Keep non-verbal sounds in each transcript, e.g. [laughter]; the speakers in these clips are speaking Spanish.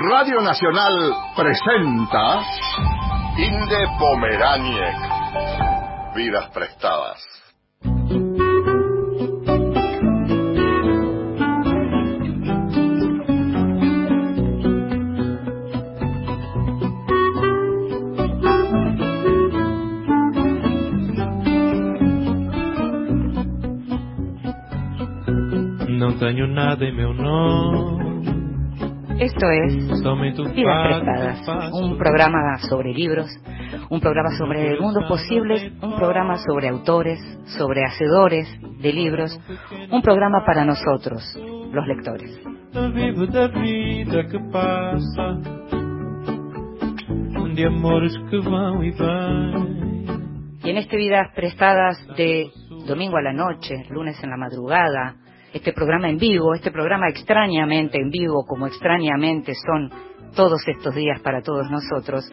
Radio Nacional presenta Inde Pomeraniec. Vidas prestadas. No tengo nada en mi honor. Esto es Vidas Prestadas, un programa sobre libros, un programa sobre mundos posibles, un programa sobre autores, sobre hacedores de libros, un programa para nosotros, los lectores. Y en este Vidas Prestadas de domingo a la noche, lunes en la madrugada, este programa en vivo, este programa extrañamente en vivo, como extrañamente son todos estos días para todos nosotros.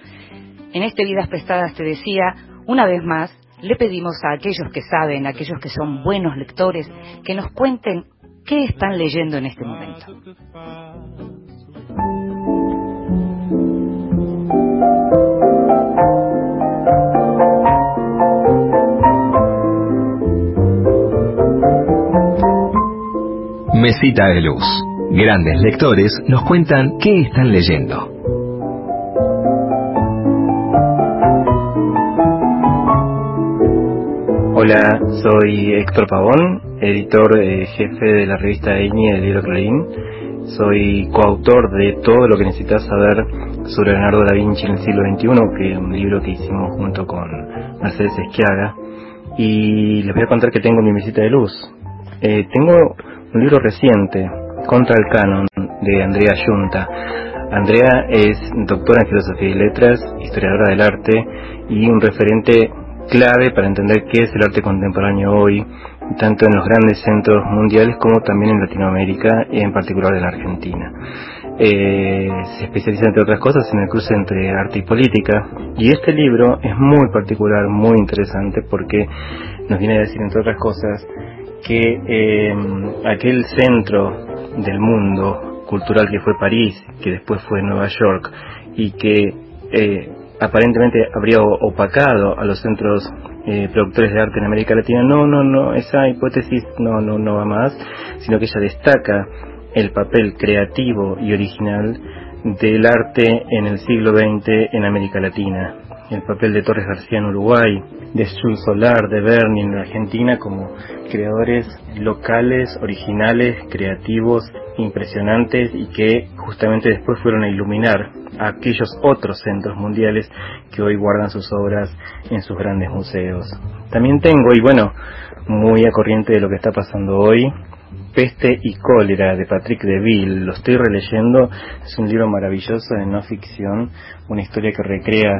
En este Vidas Prestadas te decía, una vez más, le pedimos a aquellos que saben, a aquellos que son buenos lectores, que nos cuenten qué están leyendo en este momento. Mesita de Luz. Grandes lectores nos cuentan qué están leyendo. Hola, soy Héctor Pavón, editor eh, jefe de la revista Eñi del libro Clarín. Soy coautor de todo lo que necesitas saber sobre Leonardo da Vinci en el siglo XXI, que es un libro que hicimos junto con Mercedes Esquiaga. Y les voy a contar que tengo mi mesita de luz. Eh, tengo un libro reciente, Contra el Canon, de Andrea Yunta. Andrea es doctora en Filosofía y Letras, historiadora del arte y un referente clave para entender qué es el arte contemporáneo hoy, tanto en los grandes centros mundiales como también en Latinoamérica y en particular en Argentina. Eh, se especializa entre otras cosas en el cruce entre arte y política y este libro es muy particular, muy interesante porque nos viene a decir entre otras cosas que eh, aquel centro del mundo cultural que fue París, que después fue Nueva York, y que eh, aparentemente habría opacado a los centros eh, productores de arte en América Latina, no, no, no, esa hipótesis no, no, no va más, sino que ella destaca el papel creativo y original del arte en el siglo XX en América Latina el papel de Torres García en Uruguay, de Sul Solar, de Berni en Argentina como creadores locales, originales, creativos, impresionantes y que justamente después fueron a iluminar a aquellos otros centros mundiales que hoy guardan sus obras en sus grandes museos. También tengo, y bueno, muy a corriente de lo que está pasando hoy, Peste y cólera de Patrick Deville, lo estoy releyendo, es un libro maravilloso de no ficción, una historia que recrea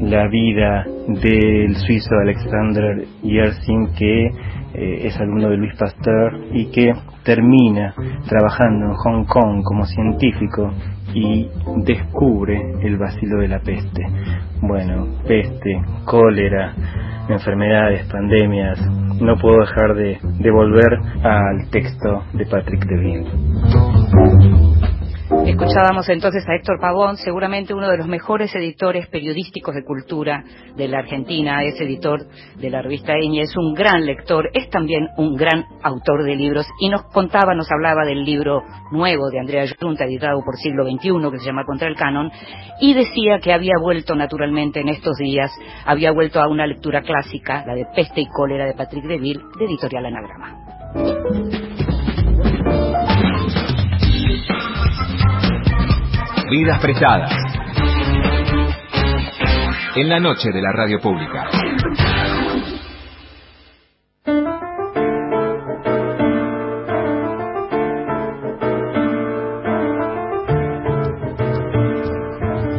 la vida del suizo Alexander Yersin que eh, es alumno de Luis Pasteur y que termina trabajando en Hong Kong como científico y descubre el vacilo de la peste. Bueno, peste, cólera, enfermedades, pandemias, no puedo dejar de, de volver al texto de Patrick Devine. Escuchábamos entonces a Héctor Pavón, seguramente uno de los mejores editores periodísticos de cultura de la Argentina, es editor de la revista Eñe, es un gran lector, es también un gran autor de libros y nos contaba, nos hablaba del libro nuevo de Andrea Junta, editado por siglo XXI, que se llama Contra el Canon, y decía que había vuelto naturalmente en estos días, había vuelto a una lectura clásica, la de Peste y Cólera de Patrick Deville, de Editorial Anagrama. Vidas prestadas. En la noche de la radio pública.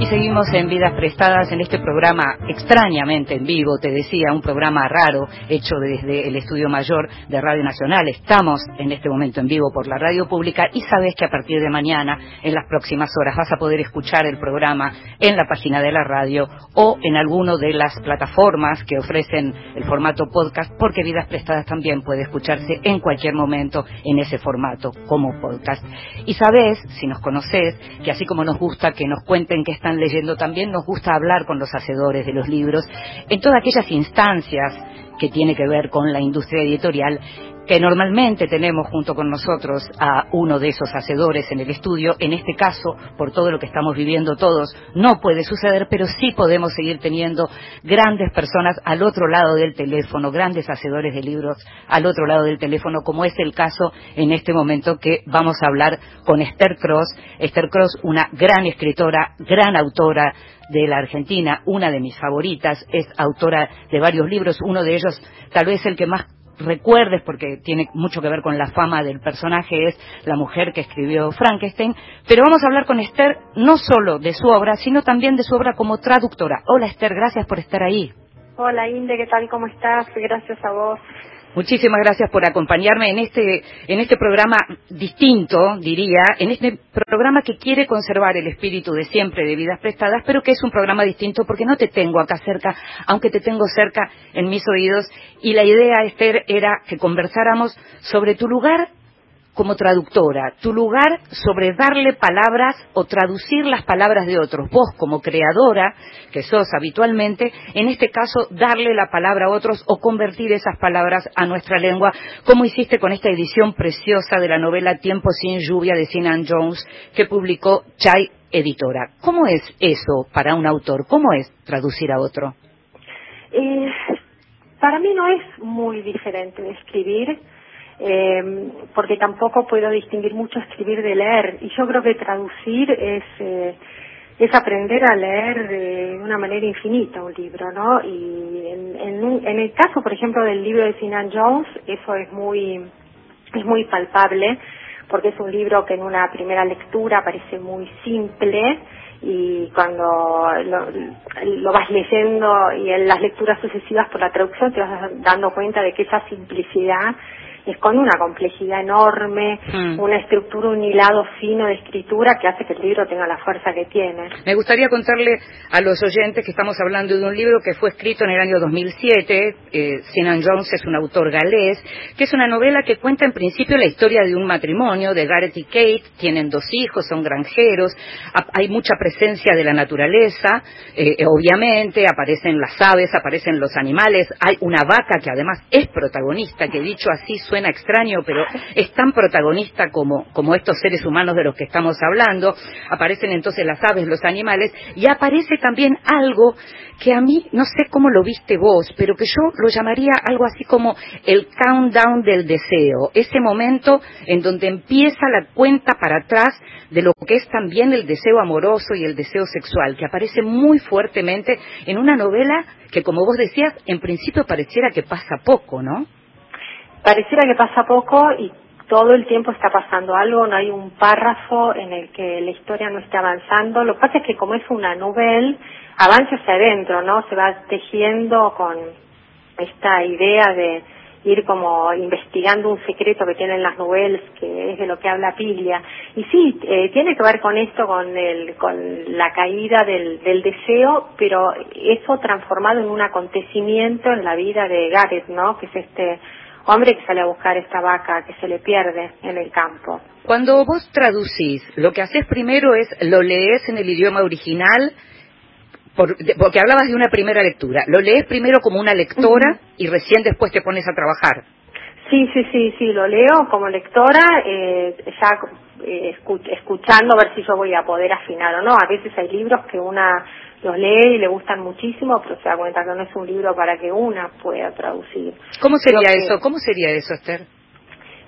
Seguimos en Vidas Prestadas en este programa extrañamente en vivo, te decía, un programa raro hecho desde el Estudio Mayor de Radio Nacional. Estamos en este momento en vivo por la radio pública y sabes que a partir de mañana, en las próximas horas, vas a poder escuchar el programa en la página de la radio o en alguno de las plataformas que ofrecen el formato podcast, porque Vidas Prestadas también puede escucharse en cualquier momento en ese formato como podcast. Y sabes, si nos conoces, que así como nos gusta que nos cuenten que están leyendo, también nos gusta hablar con los hacedores de los libros. En todas aquellas instancias que tiene que ver con la industria editorial que normalmente tenemos junto con nosotros a uno de esos hacedores en el estudio. En este caso, por todo lo que estamos viviendo todos, no puede suceder, pero sí podemos seguir teniendo grandes personas al otro lado del teléfono, grandes hacedores de libros al otro lado del teléfono, como es el caso en este momento que vamos a hablar con Esther Cross. Esther Cross, una gran escritora, gran autora de la Argentina, una de mis favoritas, es autora de varios libros, uno de ellos tal vez el que más recuerdes, porque tiene mucho que ver con la fama del personaje, es la mujer que escribió Frankenstein, pero vamos a hablar con Esther no solo de su obra, sino también de su obra como traductora. Hola Esther, gracias por estar ahí. Hola Inde, ¿qué tal? ¿Cómo estás? Gracias a vos. Muchísimas gracias por acompañarme en este, en este programa distinto, diría, en este programa que quiere conservar el espíritu de siempre de vidas prestadas, pero que es un programa distinto porque no te tengo acá cerca, aunque te tengo cerca en mis oídos. Y la idea, Esther, era que conversáramos sobre tu lugar como traductora, tu lugar sobre darle palabras o traducir las palabras de otros. Vos como creadora, que sos habitualmente, en este caso darle la palabra a otros o convertir esas palabras a nuestra lengua, como hiciste con esta edición preciosa de la novela Tiempo sin lluvia de Sinan Jones que publicó Chai Editora. ¿Cómo es eso para un autor? ¿Cómo es traducir a otro? Eh, para mí no es muy diferente escribir eh, porque tampoco puedo distinguir mucho escribir de leer. Y yo creo que traducir es, eh, es aprender a leer de una manera infinita un libro, ¿no? Y en, en, en el caso, por ejemplo, del libro de Sinan Jones, eso es muy, es muy palpable, porque es un libro que en una primera lectura parece muy simple, y cuando lo, lo, vas leyendo y en las lecturas sucesivas por la traducción te vas dando cuenta de que esa simplicidad es con una complejidad enorme, mm. una estructura, un hilado fino de escritura que hace que el libro tenga la fuerza que tiene. Me gustaría contarle a los oyentes que estamos hablando de un libro que fue escrito en el año 2007, eh, Sinan Jones es un autor galés, que es una novela que cuenta en principio la historia de un matrimonio de Gareth y Kate, tienen dos hijos, son granjeros, hay mucha presencia de la naturaleza, eh, obviamente, aparecen las aves, aparecen los animales, hay una vaca que además es protagonista, que dicho así suena suena extraño, pero es tan protagonista como, como estos seres humanos de los que estamos hablando. Aparecen entonces las aves, los animales, y aparece también algo que a mí, no sé cómo lo viste vos, pero que yo lo llamaría algo así como el countdown del deseo, ese momento en donde empieza la cuenta para atrás de lo que es también el deseo amoroso y el deseo sexual, que aparece muy fuertemente en una novela que, como vos decías, en principio pareciera que pasa poco, ¿no? Pareciera que pasa poco y todo el tiempo está pasando algo, no hay un párrafo en el que la historia no esté avanzando. Lo que pasa es que como es una novela, avanza hacia adentro, ¿no? Se va tejiendo con esta idea de ir como investigando un secreto que tienen las novelas, que es de lo que habla Pilia. Y sí, eh, tiene que ver con esto, con, el, con la caída del, del deseo, pero eso transformado en un acontecimiento en la vida de Gareth, ¿no? Que es este hombre que sale a buscar esta vaca que se le pierde en el campo. Cuando vos traducís, lo que haces primero es lo lees en el idioma original, porque hablabas de una primera lectura. Lo lees primero como una lectora y recién después te pones a trabajar. Sí, sí, sí, sí, lo leo como lectora, eh, ya eh, escuchando a ver si yo voy a poder afinar o no. A veces hay libros que una los lee y le gustan muchísimo, pero se da cuenta que no es un libro para que una pueda traducir. ¿Cómo sería eso? ¿Cómo sería eso, Esther?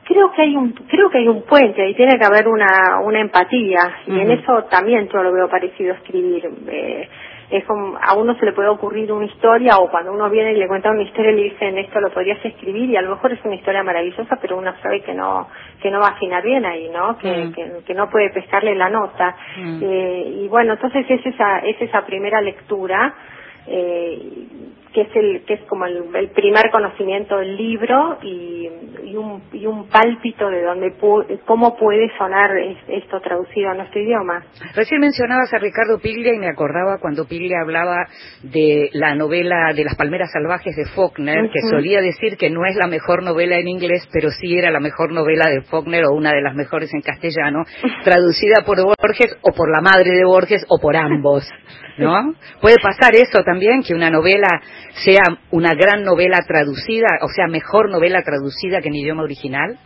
Creo que hay un creo que hay un puente y tiene que haber una una empatía y en eso también yo lo veo parecido a escribir. Eh, es como, a uno se le puede ocurrir una historia o cuando uno viene y le cuenta una historia le dicen esto lo podrías escribir y a lo mejor es una historia maravillosa pero uno sabe que no que no va a afinar bien ahí no que, Mm. que, que no puede pescarle la nota Mm. Eh, y bueno entonces es esa es esa primera lectura eh, que es el que es como el, el primer conocimiento del libro y, y un y un pálpito de donde pu- cómo puede sonar es- esto traducido a nuestro idioma. Recién mencionabas a Ricardo Piglia y me acordaba cuando Piglia hablaba de la novela de las palmeras salvajes de Faulkner, que solía decir que no es la mejor novela en inglés, pero sí era la mejor novela de Faulkner o una de las mejores en castellano, [laughs] traducida por Borges o por la madre de Borges o por ambos, [laughs] ¿no? Puede pasar eso también, que una novela sea una gran novela traducida, o sea, mejor novela traducida que en idioma original.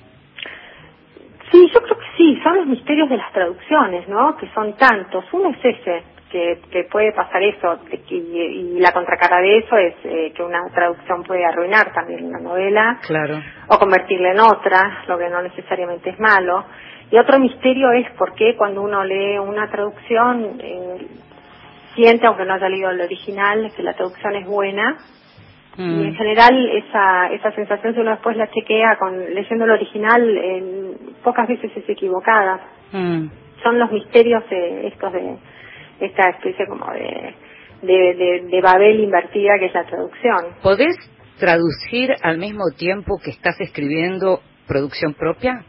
Sí, yo creo que sí, son los misterios de las traducciones, ¿no? Que son tantos. Uno es ese, que, que puede pasar eso, y, y la contracara de eso es eh, que una traducción puede arruinar también una novela Claro. o convertirla en otra, lo que no necesariamente es malo. Y otro misterio es por qué cuando uno lee una traducción eh, siente, aunque no haya leído el original, que la traducción es buena, y en Mm. general esa, esa sensación si uno después la chequea con leyendo el original, en pocas veces es equivocada. Mm. Son los misterios de estos de esta especie como de, de, de, de Babel invertida que es la traducción. ¿Podés traducir al mismo tiempo que estás escribiendo producción propia?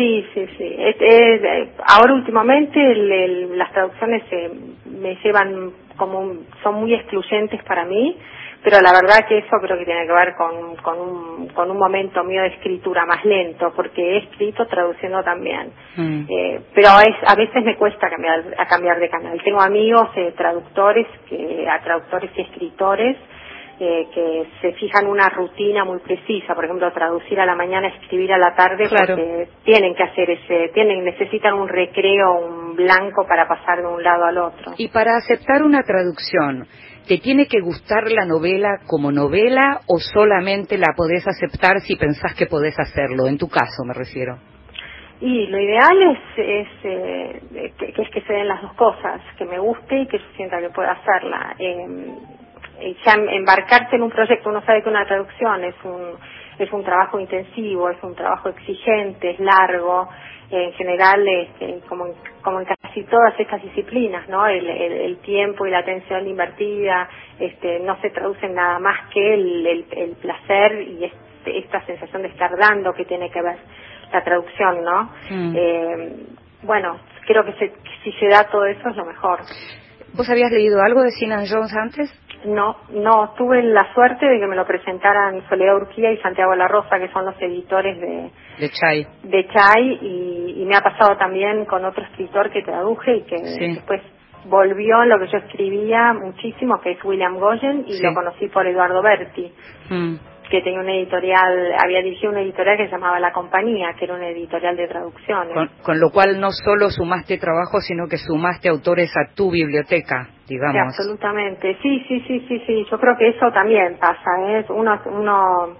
Sí, sí, sí. Es- es, eh, ahora últimamente el- el- las traducciones eh, me llevan como un- son muy excluyentes para mí, pero la verdad que eso creo que tiene que ver con, con, un, con un momento mío de escritura más lento, porque he escrito traduciendo también. Mm. Eh, pero es, a veces me cuesta cambiar, a cambiar de canal. Tengo amigos eh, traductores, que, a traductores y escritores, que se fijan una rutina muy precisa, por ejemplo, traducir a la mañana, escribir a la tarde, Claro. porque tienen que hacer ese, tienen, necesitan un recreo, un blanco para pasar de un lado al otro. Y para aceptar una traducción, ¿te tiene que gustar la novela como novela o solamente la podés aceptar si pensás que podés hacerlo? En tu caso, me refiero. Y lo ideal es, es eh, que, que es que se den las dos cosas, que me guste y que yo sienta que pueda hacerla. Eh, embarcarse en un proyecto, uno sabe que una traducción es un, es un trabajo intensivo, es un trabajo exigente, es largo, eh, en general, este, como, en, como en casi todas estas disciplinas, ¿no? El, el- el tiempo y la atención invertida este, no se traducen nada más que el, el, el placer y este- esta sensación de estar dando que tiene que ver la traducción, ¿no? Mm. Eh, bueno, creo que, se- que si se da todo eso es lo mejor. ¿Vos habías leído algo de Sinan Jones antes? No, no, tuve la suerte de que me lo presentaran Soledad Urquía y Santiago La Rosa, que son los editores de, De Chai. de Chai, y, y me ha pasado también con otro escritor que traduje y que Sí. después volvió lo que yo escribía muchísimo, que es William Goyen, y Sí. lo conocí por Eduardo Berti, Mm. Que tenía una editorial, había dirigido una editorial que se llamaba La Compañía, que era una editorial de traducciones. Con, con lo cual no solo sumaste trabajo, sino que sumaste autores a tu biblioteca, Sí, digamos. absolutamente. Sí, sí, sí, sí, sí. Yo creo que eso también pasa. ¿eh? Uno, uno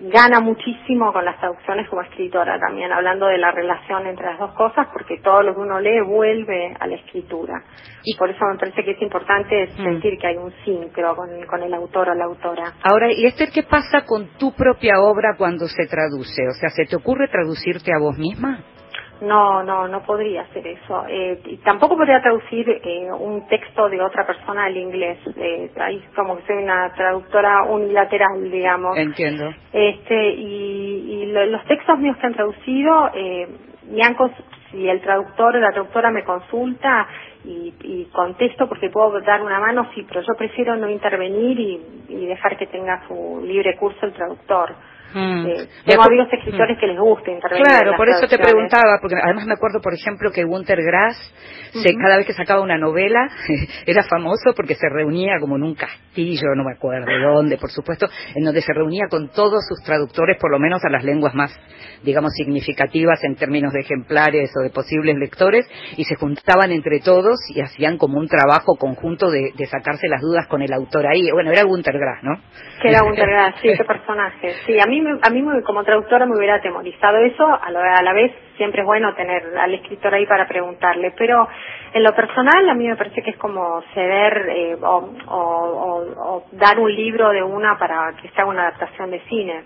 gana muchísimo con las traducciones como escritora también, hablando de la relación entre las dos cosas, porque todo lo que uno lee vuelve a la escritura. Y- por eso me parece que es importante Mm. sentir que hay un sincro con, con el autor o la autora. Ahora, ¿y Esther, qué pasa con tu propia obra cuando se traduce? O sea, ¿se te ocurre traducirte a vos misma? No, no, no podría hacer eso. Eh, y tampoco podría traducir eh, un texto de otra persona al inglés. Eh, ahí como que soy una traductora unilateral, digamos. Entiendo. Este, y, y lo- los textos míos que han traducido, eh, me han si el traductor o la traductora me consulta y, y contesto porque puedo dar una mano, sí, pero yo prefiero no intervenir y, y dejar que tenga su libre curso el traductor. Mm. Eh, tengo acu- amigos escritores que les gusta intervenir. Claro, por eso te preguntaba, porque además me acuerdo, por ejemplo, que Gunter Grass, se- cada vez que sacaba una novela, [laughs] era famoso porque se reunía como en un castillo, no me acuerdo de dónde, por supuesto, en donde se reunía con todos sus traductores, por lo menos a las lenguas más, digamos, significativas en términos de ejemplares o de posibles lectores, y se juntaban entre todos y hacían como un trabajo conjunto de, de sacarse las dudas con el autor ahí. Bueno, era Gunter Grass, ¿no? Que era Gunter [laughs] Grass, sí, qué personaje. Sí, a mí me- a mí me- como traductora me hubiera atemorizado eso, a la, a la vez siempre es bueno tener al escritor ahí para preguntarle, pero en lo personal a mí me parece que es como ceder eh, o, o- o- o dar un libro de una para que se haga una adaptación de cine.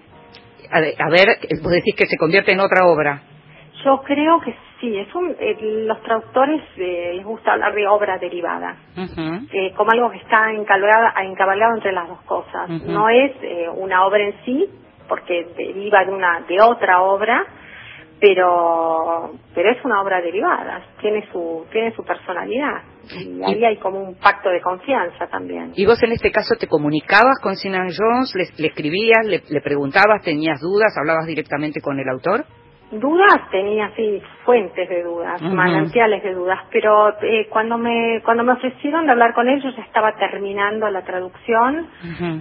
A ver, a ver, vos decís que se convierte en otra obra. Yo creo que sí, es un, eh, los traductores eh, les gusta hablar de obra derivada. Eh, como algo que está encabalgado, encabalgado entre las dos cosas. No es eh, una obra en sí, porque deriva de una de otra obra, pero pero es una obra derivada, tiene su tiene su personalidad y ahí hay como un pacto de confianza también. Y vos en este caso te comunicabas con Sinan Jones, le, le escribías, le, le preguntabas, tenías dudas, hablabas directamente con el autor. Dudas tenía sí fuentes de dudas, Ujú. manantiales de dudas, pero eh, cuando me cuando me ofrecieron de hablar con ellos ya estaba terminando la traducción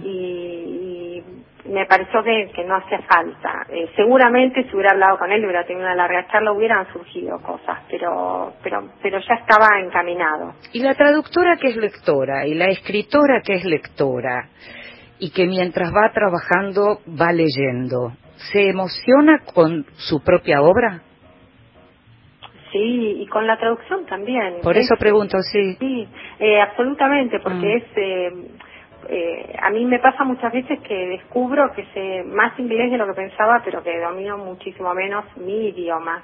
y, y me pareció que, que no hacía falta. Eh, seguramente si hubiera hablado con él, hubiera tenido una larga charla, hubieran surgido cosas, pero pero pero ya estaba encaminado. Y la traductora que es lectora y la escritora que es lectora y que mientras va trabajando va leyendo, ¿se emociona con su propia obra? Sí, y con la traducción también. Por Es- eso pregunto, sí. Sí, eh, absolutamente, porque Mm. es, eh, eh, a mí me pasa muchas veces que descubro que sé más inglés de lo que pensaba, pero que domino muchísimo menos mi idioma.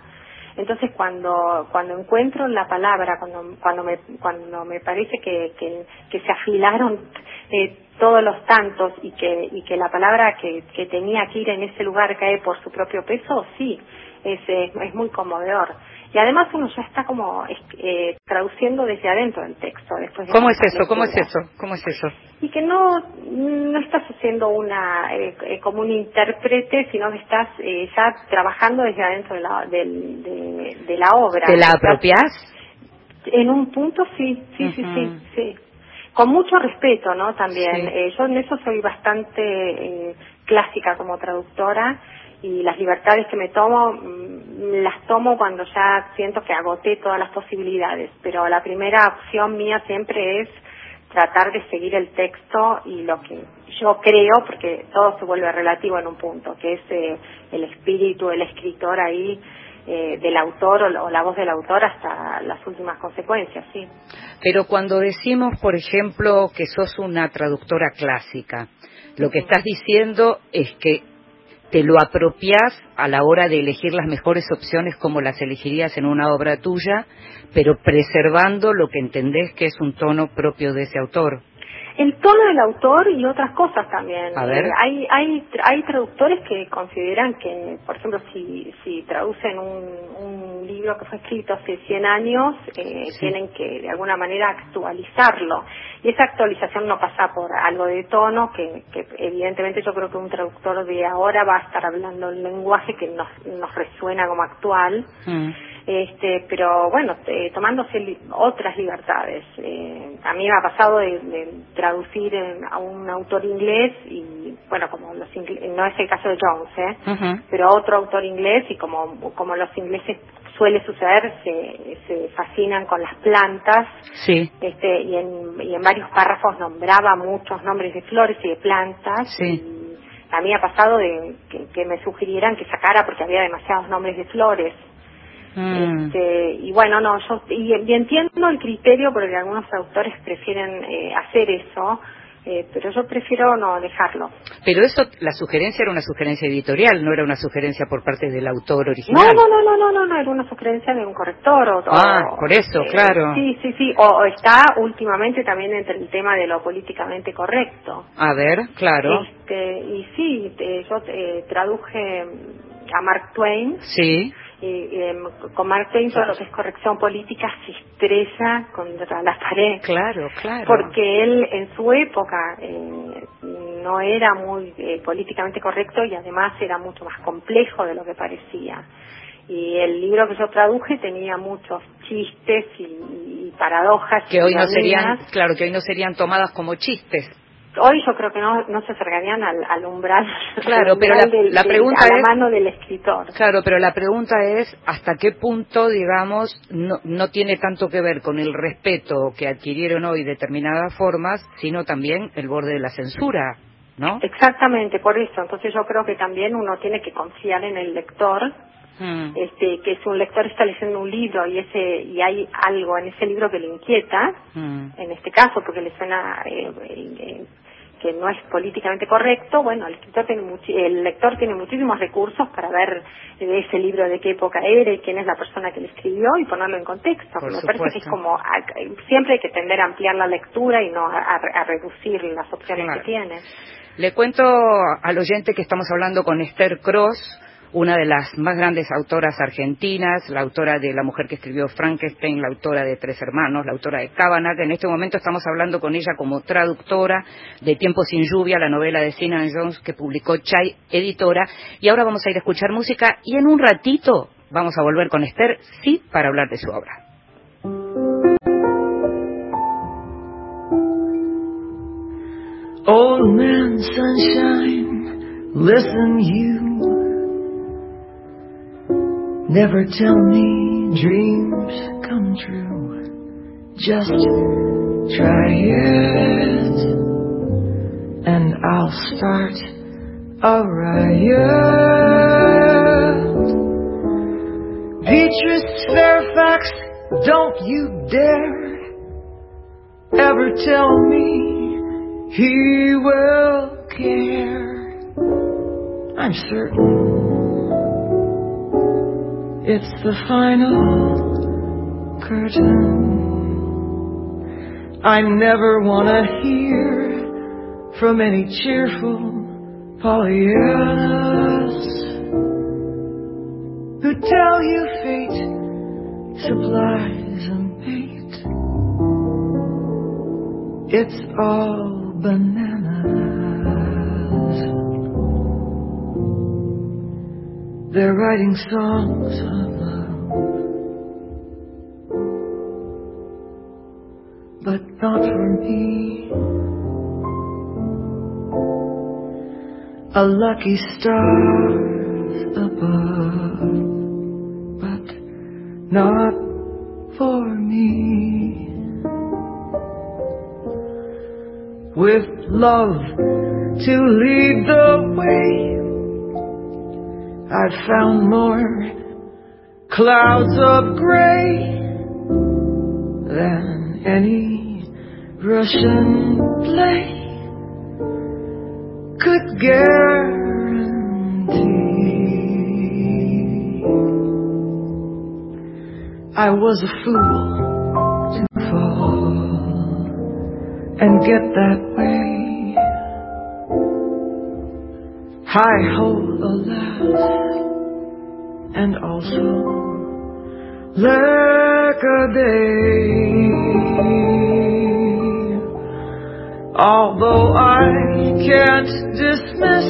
Entonces cuando cuando encuentro la palabra, cuando cuando me cuando me parece que que, se afilaron eh, todos los tantos y que y que la palabra que, que tenía que ir en ese lugar cae por su propio peso, sí, es eh, es muy conmovedor. Y además uno ya está como eh, traduciendo desde adentro del texto. Después de ¿Cómo es eso? ¿Cómo es eso? ¿Cómo es eso? Y que no, no estás haciendo una eh, eh, como un intérprete, sino que estás eh, ya trabajando desde adentro de la, de, de la obra. ¿Te la apropiás? En un punto sí, sí, sí, sí, sí. Con mucho respeto, ¿no? También. Sí. Eh, yo en eso soy bastante eh, clásica como traductora y las libertades que me tomo mm, las tomo cuando ya siento que agoté todas las posibilidades. Pero la primera opción mía siempre es tratar de seguir el texto y lo que yo creo, porque todo se vuelve relativo en un punto, que es eh, el espíritu, el escritor ahí, eh, del autor o, o la voz del autor hasta las últimas consecuencias, sí. Pero cuando decimos, por ejemplo, que sos una traductora clásica, lo que estás diciendo es que te lo apropias a la hora de elegir las mejores opciones como las elegirías en una obra tuya, pero preservando lo que entendés que es un tono propio de ese autor. El tono del autor y otras cosas también. A ver. Eh, hay, hay, hay traductores que consideran que, por ejemplo, si, si traducen un, un libro que fue escrito hace 100 años, eh, Sí. tienen que de alguna manera actualizarlo. Y esa actualización no pasa por algo de tono, que, que evidentemente yo creo que un traductor de ahora va a estar hablando el lenguaje que nos, nos resuena como actual este pero bueno eh, tomándose li- otras libertades Eh, a mí me ha pasado de, de traducir en- a un autor inglés y bueno como los no es el caso de Jones ¿eh? Ujú. pero otro autor inglés y como como los ingleses suele suceder se, se fascinan con las plantas Sí, este y en, y en varios párrafos nombraba muchos nombres de flores y de plantas Sí. y a mí ha pasado de que, que me sugirieran que sacara porque había demasiados nombres de flores Mm. este, y bueno, no, yo y, y entiendo el criterio porque algunos autores prefieren eh, hacer eso, eh, pero yo prefiero no dejarlo. Pero eso, la sugerencia era una sugerencia editorial, no era una sugerencia por parte del autor original. no, no, no, no, no, no, era una sugerencia de un corrector o Ah, o, por eso, eh, claro. Sí, sí, sí, o, o está últimamente también entre el tema de lo políticamente correcto. A ver, claro. Este, y sí, te- yo eh, traduje a Mark Twain Sí, y, em, con Mark Twain todo lo que es corrección política se estrella contra la pared. claro, claro. Porque él en su época eh, no era muy eh, políticamente correcto y además era mucho más complejo de lo que parecía. Y el libro que yo traduje tenía muchos chistes y, y paradojas. que hoy no serían, claro, que hoy no serían tomadas como chistes. Hoy yo creo que no, no se acercarían al, al umbral, [laughs] Claro, al pero la- del- la del- pregunta a la es- mano del escritor. Claro, pero la pregunta es hasta qué punto, digamos, no, no tiene tanto que ver con el respeto que adquirieron hoy determinadas formas, sino también el borde de la censura. ¿no? Exactamente, por eso. Entonces yo creo que también uno tiene que confiar en el lector, Mm. este, que si un lector está leyendo un libro y ese y hay algo en ese libro que le inquieta, Mm. en este caso porque le suena eh, eh, que no es políticamente correcto, bueno, el escritor tiene el lector tiene muchísimos recursos para ver de ese libro de qué época era y quién es la persona que lo escribió y ponerlo en contexto. Por Me parece que es supuesto. como siempre hay que tender a ampliar la lectura y no a, a- a reducir las opciones Claro. que tiene. Le cuento al oyente que estamos hablando con Esther Cross, una de las más grandes autoras argentinas, la autora de La mujer que escribió Frankenstein, la autora de Tres Hermanos, la autora de Cavanagh. En este momento estamos hablando con ella como traductora de Tiempo sin lluvia, la novela de Sinan Jones que publicó Chai Editora. Y ahora vamos a ir a escuchar música y en un ratito vamos a volver con Esther, sí, para hablar de su obra. Never tell me dreams come true. Just try it, and I'll start a riot. Beatrice Fairfax, don't you dare ever tell me he will care. I'm certain it's the final curtain. I never want to hear from any cheerful Pollyannas who tell you fate supplies a mate. It's all bananas. They're writing songs of love, but not for me. A lucky star above, but not for me. with love to lead the way. I've found more clouds of gray than any Russian play could guarantee. I was a fool to fall and get that way. Hi ho, alas, and also lack a day. Although I can't dismiss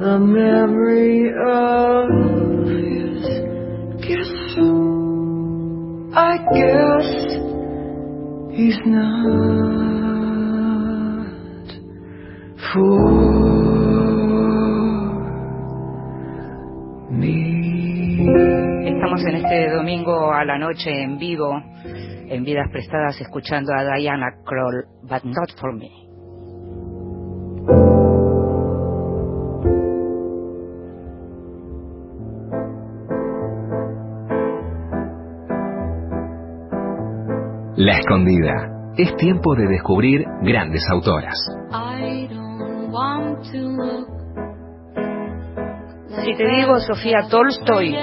the memory of his kiss, I guess he's not. Estamos en este domingo a la noche en vivo, en Vidas Prestadas, escuchando a Diana Kroll, but not for me. La Escondida. Es tiempo de descubrir grandes autoras. Si te digo Sofía Tolstoy,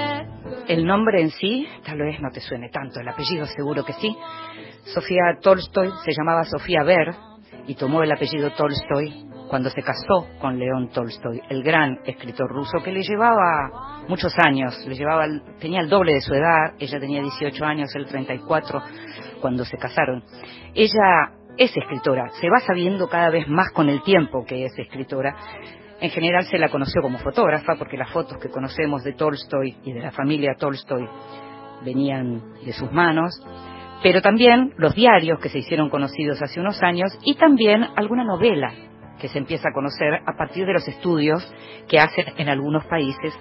el nombre en sí, tal vez no te suene tanto, el apellido seguro que sí. Sofía Tolstoy se llamaba Sofía Ver y tomó el apellido Tolstoy cuando se casó con León Tolstoy, el gran escritor ruso que le llevaba muchos años, le llevaba, tenía el doble de su edad, ella tenía 18 años, él 34 cuando se casaron. Ella es escritora, se va sabiendo cada vez más con el tiempo que es escritora. En general se la conoció como fotógrafa porque las fotos que conocemos de Tolstoy y de la familia Tolstoy venían de sus manos, pero también los diarios que se hicieron conocidos hace unos años y también alguna novela que se empieza a conocer a partir de los estudios que hacen en algunos países,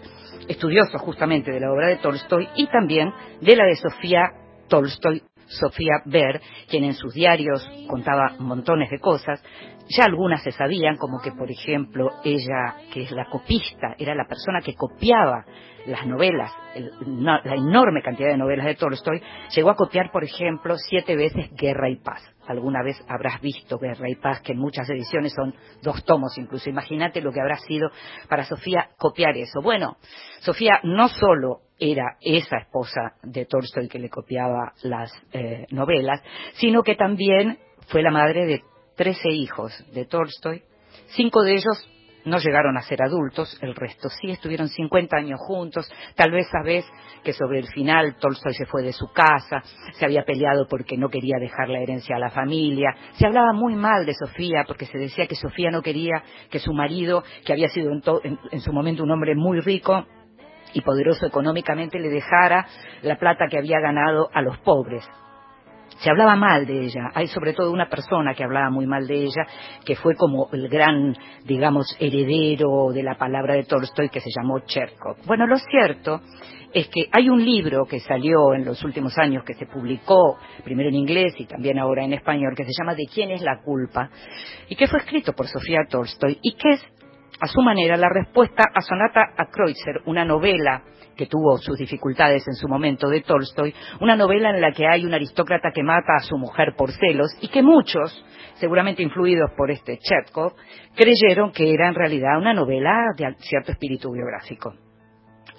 estudiosos justamente de la obra de Tolstoy y también de la de Sofía Tolstoy Sofía Ver, quien en sus diarios contaba montones de cosas, ya algunas se sabían, como que, por ejemplo, ella, que es la copista, era la persona que copiaba las novelas, la enorme cantidad de novelas de Tolstoy, llegó a copiar, por ejemplo, siete veces Guerra y Paz. Alguna vez habrás visto Guerra y Paz, que en muchas ediciones son dos tomos incluso. Imagínate lo que habrá sido para Sofía copiar eso. Bueno, Sofía no solo era esa esposa de Tolstoy que le copiaba las eh, novelas, sino que también fue la madre de trece hijos de Tolstoy. Cinco de ellos no llegaron a ser adultos, el resto sí estuvieron 50 años juntos, tal vez sabes que sobre el final Tolstoy se fue de su casa, se había peleado porque no quería dejar la herencia a la familia, se hablaba muy mal de Sofía porque se decía que Sofía no quería que su marido, que había sido en su momento un hombre muy rico, y poderoso económicamente le dejara la plata que había ganado a los pobres se hablaba mal de ella. Hay sobre todo una persona que hablaba muy mal de ella, que fue como el gran, digamos, heredero de la palabra de Tolstoy, que se llamó Cherkov. Bueno, lo cierto es que hay un libro que salió en los últimos años, que se publicó primero en inglés y también ahora en español, que se llama ¿De quién es la culpa? y que fue escrito por Sofía Tolstoy y que es, a su manera, la respuesta a Sonata a Kreutzer, una novela que tuvo sus dificultades en su momento de Tolstoy, una novela en la que hay un aristócrata que mata a su mujer por celos y que muchos, seguramente influidos por este Chetkov, creyeron que era en realidad una novela de cierto espíritu biográfico.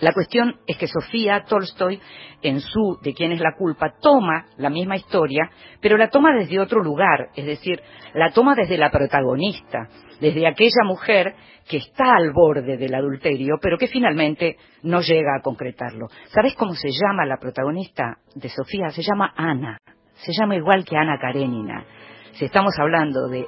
La cuestión es que Sofía Tolstoy, en su De quién es la culpa, toma la misma historia, pero la toma desde otro lugar, es decir, la toma desde la protagonista, desde aquella mujer que está al borde del adulterio, pero que finalmente no llega a concretarlo. ¿Sabes cómo se llama la protagonista de Sofía? Se llama Ana. Se llama igual que Ana Karenina. Si estamos hablando de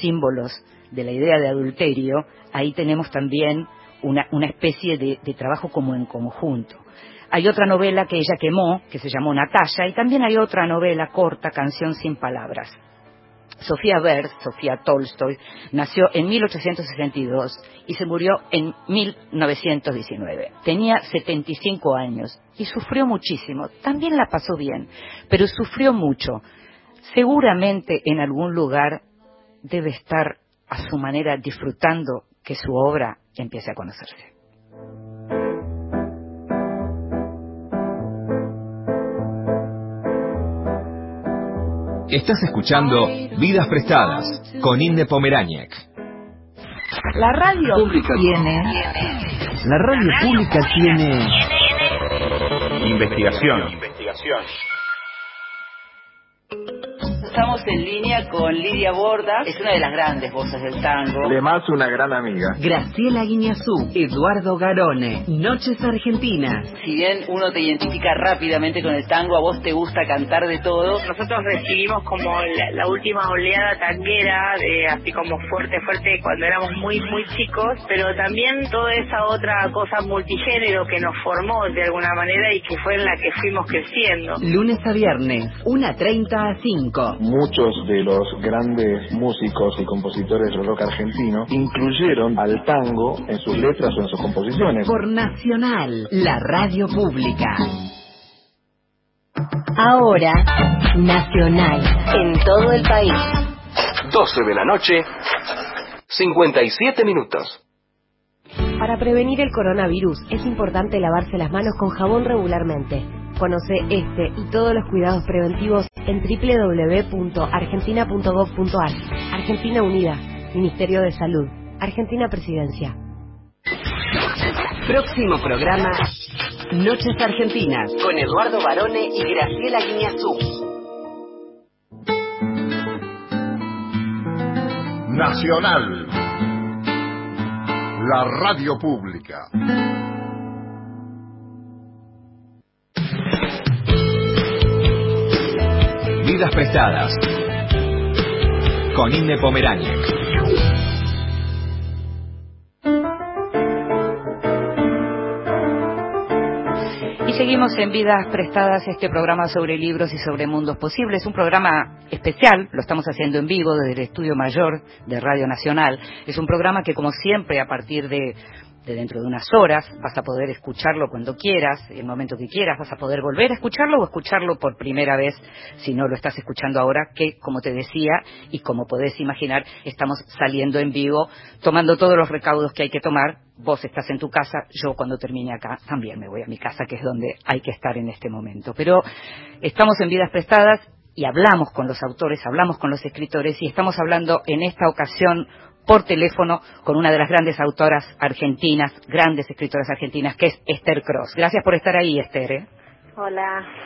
símbolos de la idea de adulterio, ahí tenemos también una, especie de, trabajo como en conjunto. Hay otra novela que ella quemó, que se llamó Natasha, y también hay otra novela corta, Canción sin palabras. Sofía Berth, Sofía Tolstoy, nació en 1862 y se murió en 1919. Tenía 75 años y sufrió muchísimo. También la pasó bien, pero sufrió mucho. Seguramente en algún lugar debe estar a su manera disfrutando que su obra empiece a conocerse. Estás escuchando Vidas Prestadas con Inde Pomeráñez. La radio pública tiene. La radio pública tiene. Investigación. Investigación. Estamos en línea con Lidia Borda, es una de las grandes voces del tango. Además, una gran amiga. Graciela Guiñazú, Eduardo Garone, Noches Argentinas. Si bien uno te identifica rápidamente con el tango, a vos te gusta cantar de todo. Nosotros recibimos como la, última oleada tanguera, de, así como fuerte, fuerte, cuando éramos muy, muy chicos, pero también toda esa otra cosa multigénero que nos formó de alguna manera y que fue en la que fuimos creciendo. Lunes a viernes, 1.30 a 5 muchos de los grandes músicos y compositores del rock argentino incluyeron al tango en sus letras o en sus composiciones. Por Nacional, la radio pública. Ahora, Nacional, en todo el país. 12 de la noche, 57 minutos. Para prevenir el coronavirus es importante lavarse las manos con jabón regularmente. Conoce este y todos los cuidados preventivos en www.argentina.gov.ar. Argentina Unida, Ministerio de Salud, Argentina Presidencia. Próximo programa, Noches Argentinas, con Eduardo Barone y Graciela Guiñazú. Nacional, la radio pública. Vidas prestadas. Con Inde Pomeráñez. Seguimos en Vidas Prestadas, este programa sobre libros y sobre mundos posibles, un programa especial, lo estamos haciendo en vivo desde el Estudio Mayor de Radio Nacional. Es un programa que, como siempre, a partir de de dentro de unas horas, vas a poder escucharlo cuando quieras, el momento que quieras, vas a poder volver a escucharlo o escucharlo por primera vez si no lo estás escuchando ahora, que como te decía y como podés imaginar, estamos saliendo en vivo, tomando todos los recaudos que hay que tomar. Vos estás en tu casa, yo cuando termine acá también me voy a mi casa, que es donde hay que estar en este momento. Pero estamos en vidas prestadas y hablamos con los autores, hablamos con los escritores y estamos hablando en esta ocasión por teléfono con una de las grandes autoras argentinas, grandes escritoras argentinas, que es Esther Cross. Gracias por estar ahí, Esther. ¿eh? Hola. [laughs]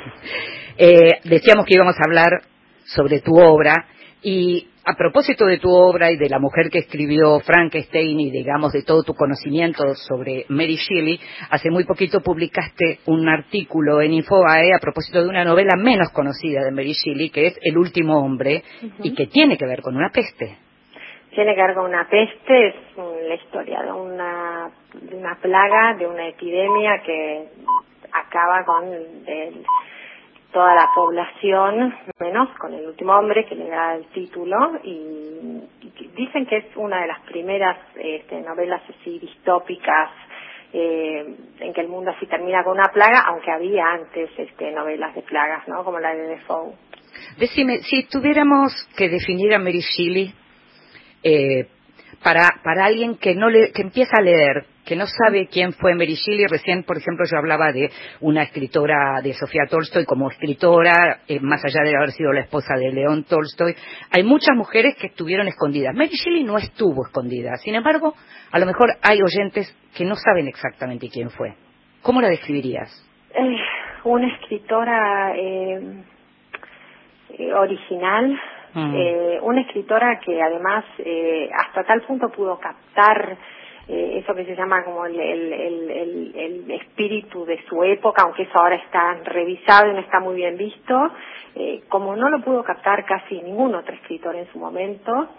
Eh, decíamos que íbamos a hablar sobre tu obra y a propósito de tu obra y de la mujer que escribió Frankenstein y digamos de todo tu conocimiento sobre Mary Shelley, hace muy poquito publicaste un artículo en Infobae a propósito de una novela menos conocida de Mary Shelley, que es El último hombre, y que tiene que ver con una peste tiene que ver con una peste, es la historia de una, una plaga, de una epidemia que acaba con toda la población, menos con el último hombre que le da el título, y, dicen que es una de las primeras este, novelas así distópicas eh, en que el mundo así termina con una plaga, aunque había antes este, novelas de plagas, ¿no? Como la de Defoe. Decime, si tuviéramos que definir a Mary Shelley eh, para, para alguien que, no le, que empieza a leer, que no sabe quién fue Mary Shelley, recién, por ejemplo, yo hablaba de una escritora de Sofía Tolstoy como escritora, eh, más allá de haber sido la esposa de León Tolstoy, hay muchas mujeres que estuvieron escondidas. Mary Shelley no estuvo escondida, sin embargo, a lo mejor hay oyentes que no saben exactamente quién fue. ¿Cómo la describirías? Eh, una escritora eh, original, Mm. Eh, una escritora que además eh, hasta tal punto pudo captar eh, eso que se llama como el, el, el, el, espíritu de su época, aunque eso ahora está revisado y no está muy bien visto, eh, como no lo pudo captar casi ningún otro escritor en su momento,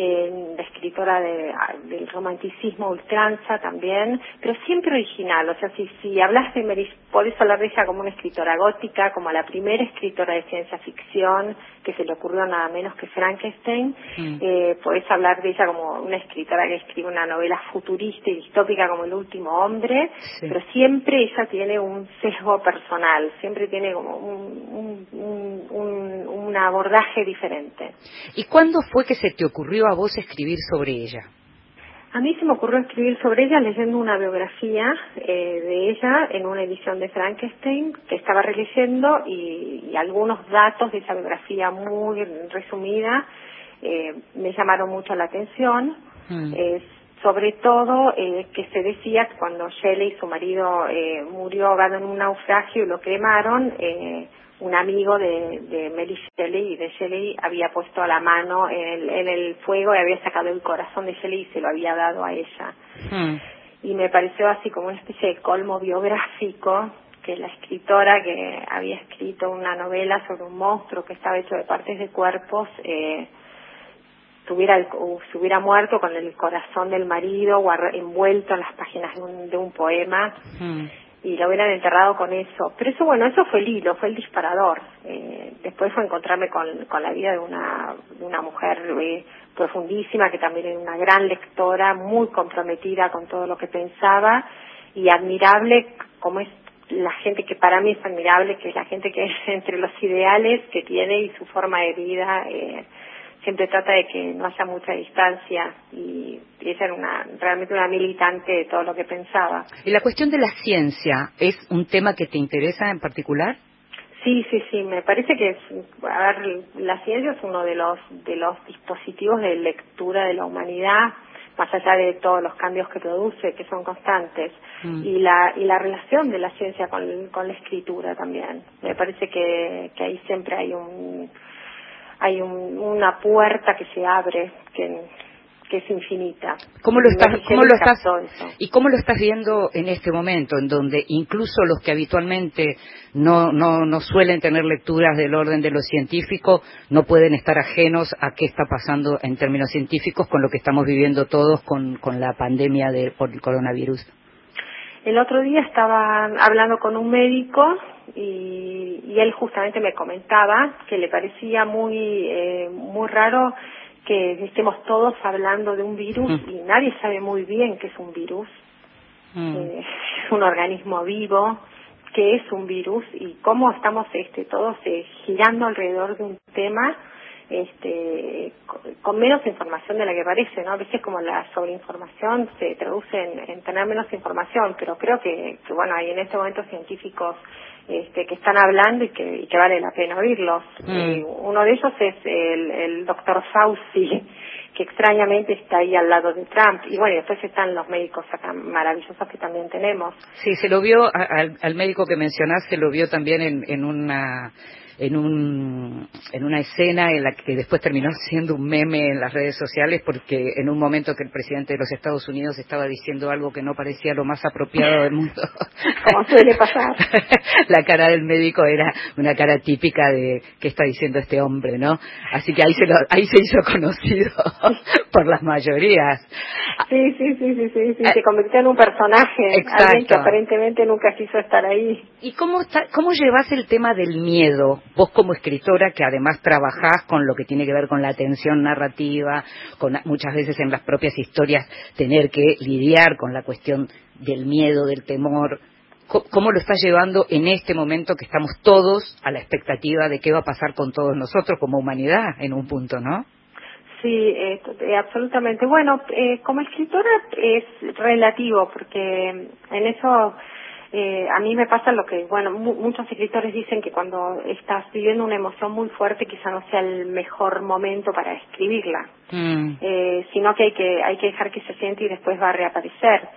eh, la escritora de, del romanticismo ultranza también, pero siempre original. O sea, si, si hablas de Mary, podés hablar de ella como una escritora gótica, como la primera escritora de ciencia ficción que se le ocurrió nada menos que Frankenstein. Mm. Eh, podés hablar de ella como una escritora que escribe una novela futurista y distópica como El último hombre, pero siempre ella tiene un sesgo personal, siempre tiene como un, un, un, un abordaje diferente. ¿Y cuándo fue que se te ocurrió a vos escribir sobre ella? A mí se me ocurrió escribir sobre ella leyendo una biografía eh, de ella en una edición de Frankenstein que estaba releyendo y, algunos datos de esa biografía muy resumida eh, me llamaron mucho la atención. Mm. sobre todo eh, que se decía que cuando Shelley, su marido, murió ahogado en un naufragio y lo cremaron, un amigo de, de Mary Shelley y de Shelley había puesto la mano en el, fuego y había sacado el corazón de Shelley y se lo había dado a ella. Hmm. Y me pareció así como una especie de colmo biográfico que la escritora que había escrito una novela sobre un monstruo que estaba hecho de partes de cuerpos eh, tuviera se hubiera muerto con el corazón del marido envuelto en las páginas de un, de un poema. Hmm y lo hubieran enterrado con eso. Pero eso, bueno, eso fue el hilo, fue el disparador. Eh, después fue encontrarme con, con la vida de una, una mujer eh, profundísima, que también era una gran lectora, muy comprometida con todo lo que pensaba y admirable como es la gente que para mí es admirable, que es la gente que [laughs] entre los ideales que tiene y su forma de vida. Eh, siempre trata de que no haya mucha distancia y, ella era una, realmente una militante de todo lo que pensaba. ¿Y la cuestión de la ciencia es un tema que te interesa en particular? Sí, sí, sí, me parece que es, a ver, la ciencia es uno de los, de los dispositivos de lectura de la humanidad, más allá de todos los cambios que produce, que son constantes, mm. y la y la relación de la ciencia con, con la escritura también. Me parece que, que ahí siempre hay un, hay una puerta que se abre que, que es infinita. ¿Cómo lo estás, cómo lo estás, y cómo lo estás viendo en este momento, en donde incluso los que habitualmente no, no, no suelen tener lecturas del orden de lo científico no pueden estar ajenos a qué está pasando en términos científicos con lo que estamos viviendo todos con, con la pandemia de, por el coronavirus? El otro día estaba hablando con un médico y, y él justamente me comentaba que le parecía muy eh, muy raro que estemos todos hablando de un virus y nadie sabe muy bien qué es un virus. mm. eh, es un organismo vivo, que es un virus y cómo estamos este, todos eh, girando alrededor de un tema este, con menos información de la que parece, ¿no? A veces como la sobreinformación se traduce en, tener menos información, pero creo que, bueno, hay en este momento científicos este, que están hablando y que, y que vale la pena oírlos. Mm. uno de ellos es el, el doctor Fauci, [laughs] que extrañamente está ahí al lado de Trump. Y bueno, después están los médicos acá maravillosos que también tenemos. Sí, se lo vio, al, al médico que mencionaste, lo vio también en, en una en, un, en una escena en la que después terminó siendo un meme en las redes sociales porque en un momento que el presidente de los Estados Unidos estaba diciendo algo que no parecía lo más apropiado del mundo. [laughs] Como suele pasar. [laughs] la cara del médico era una cara típica de qué está diciendo este hombre, ¿no? Así que ahí se, lo, ahí se hizo conocido [laughs] por las mayorías. Sí, sí, sí, sí, sí, sí. se convirtió en un personaje, Exacto. alguien que aparentemente nunca quiso estar ahí. ¿Y cómo, está, cómo llevas el tema del miedo? Vos como escritora que además trabajás con lo que tiene que ver con la atención narrativa, con muchas veces en las propias historias tener que lidiar con la cuestión del miedo, del temor, ¿cómo lo estás llevando en este momento que estamos todos a la expectativa de qué va a pasar con todos nosotros como humanidad en un punto, ¿no? Sí, eh, absolutamente. Bueno, eh, como escritora es relativo porque en eso eh, a mí me pasa lo que, bueno, muchos escritores dicen que cuando estás viviendo una emoción muy fuerte quizá no sea el mejor momento para escribirla, mm. eh, sino que hay que hay que dejar que se siente y después va a reaparecer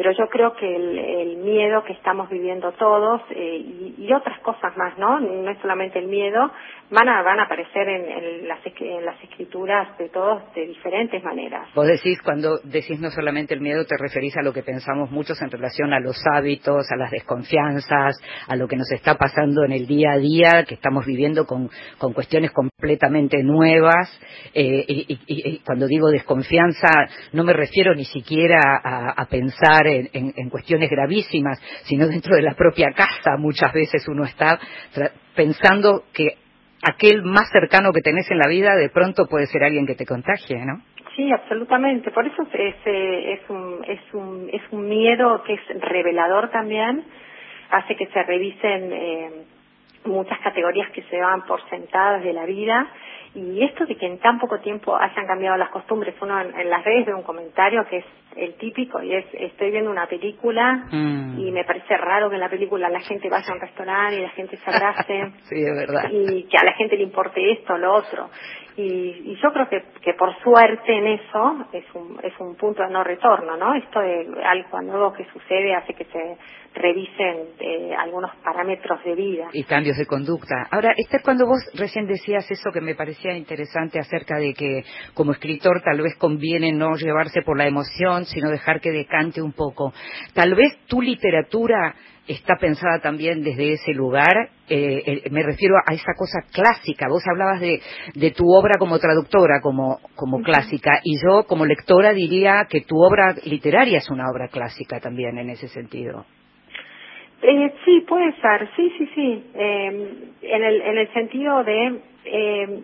pero yo creo que el, miedo que estamos viviendo todos eh, y, otras cosas más, ¿no? No es solamente el miedo, van a, van a aparecer en, las, en las escrituras de todos de diferentes maneras. Vos decís, cuando decís no solamente el miedo, te referís a lo que pensamos muchos en relación a los hábitos, a las desconfianzas, a lo que nos está pasando en el día a día, que estamos viviendo con, con cuestiones completamente nuevas. Eh, y, cuando digo desconfianza, no me refiero ni siquiera a pensar en, cuestiones gravísimas, sino dentro de la propia casa muchas veces uno está pensando que aquel más cercano que tenés en la vida de pronto puede ser alguien que te contagie, ¿no? Sí, absolutamente. Por eso es, un, es, un, es un miedo que es revelador también, hace que se revisen eh, muchas categorías que se van por sentadas de la vida y esto de que en tan poco tiempo hayan cambiado las costumbres, uno en, las redes ve un comentario que es el típico y es estoy viendo una película mm. y me parece raro que en la película la gente vaya a un restaurante y la gente se abrace [laughs] sí, es verdad. y que a la gente le importe esto o lo otro. Y, yo creo que, que por suerte en eso es un, es un punto de no retorno, ¿no? Esto de algo nuevo que sucede hace que se revisen eh, algunos parámetros de vida. Y cambios de conducta. Ahora, Esther, cuando vos recién decías eso que me parecía interesante acerca de que como escritor tal vez conviene no llevarse por la emoción, sino dejar que decante un poco. Tal vez tu literatura está pensada también desde ese lugar. Eh, eh, me refiero a esa cosa clásica. Vos hablabas de, de tu obra como traductora, como, como clásica, y yo como lectora diría que tu obra literaria es una obra clásica también en ese sentido. Eh, sí, puede ser, sí, sí, sí. Eh, en, el, en el sentido de eh,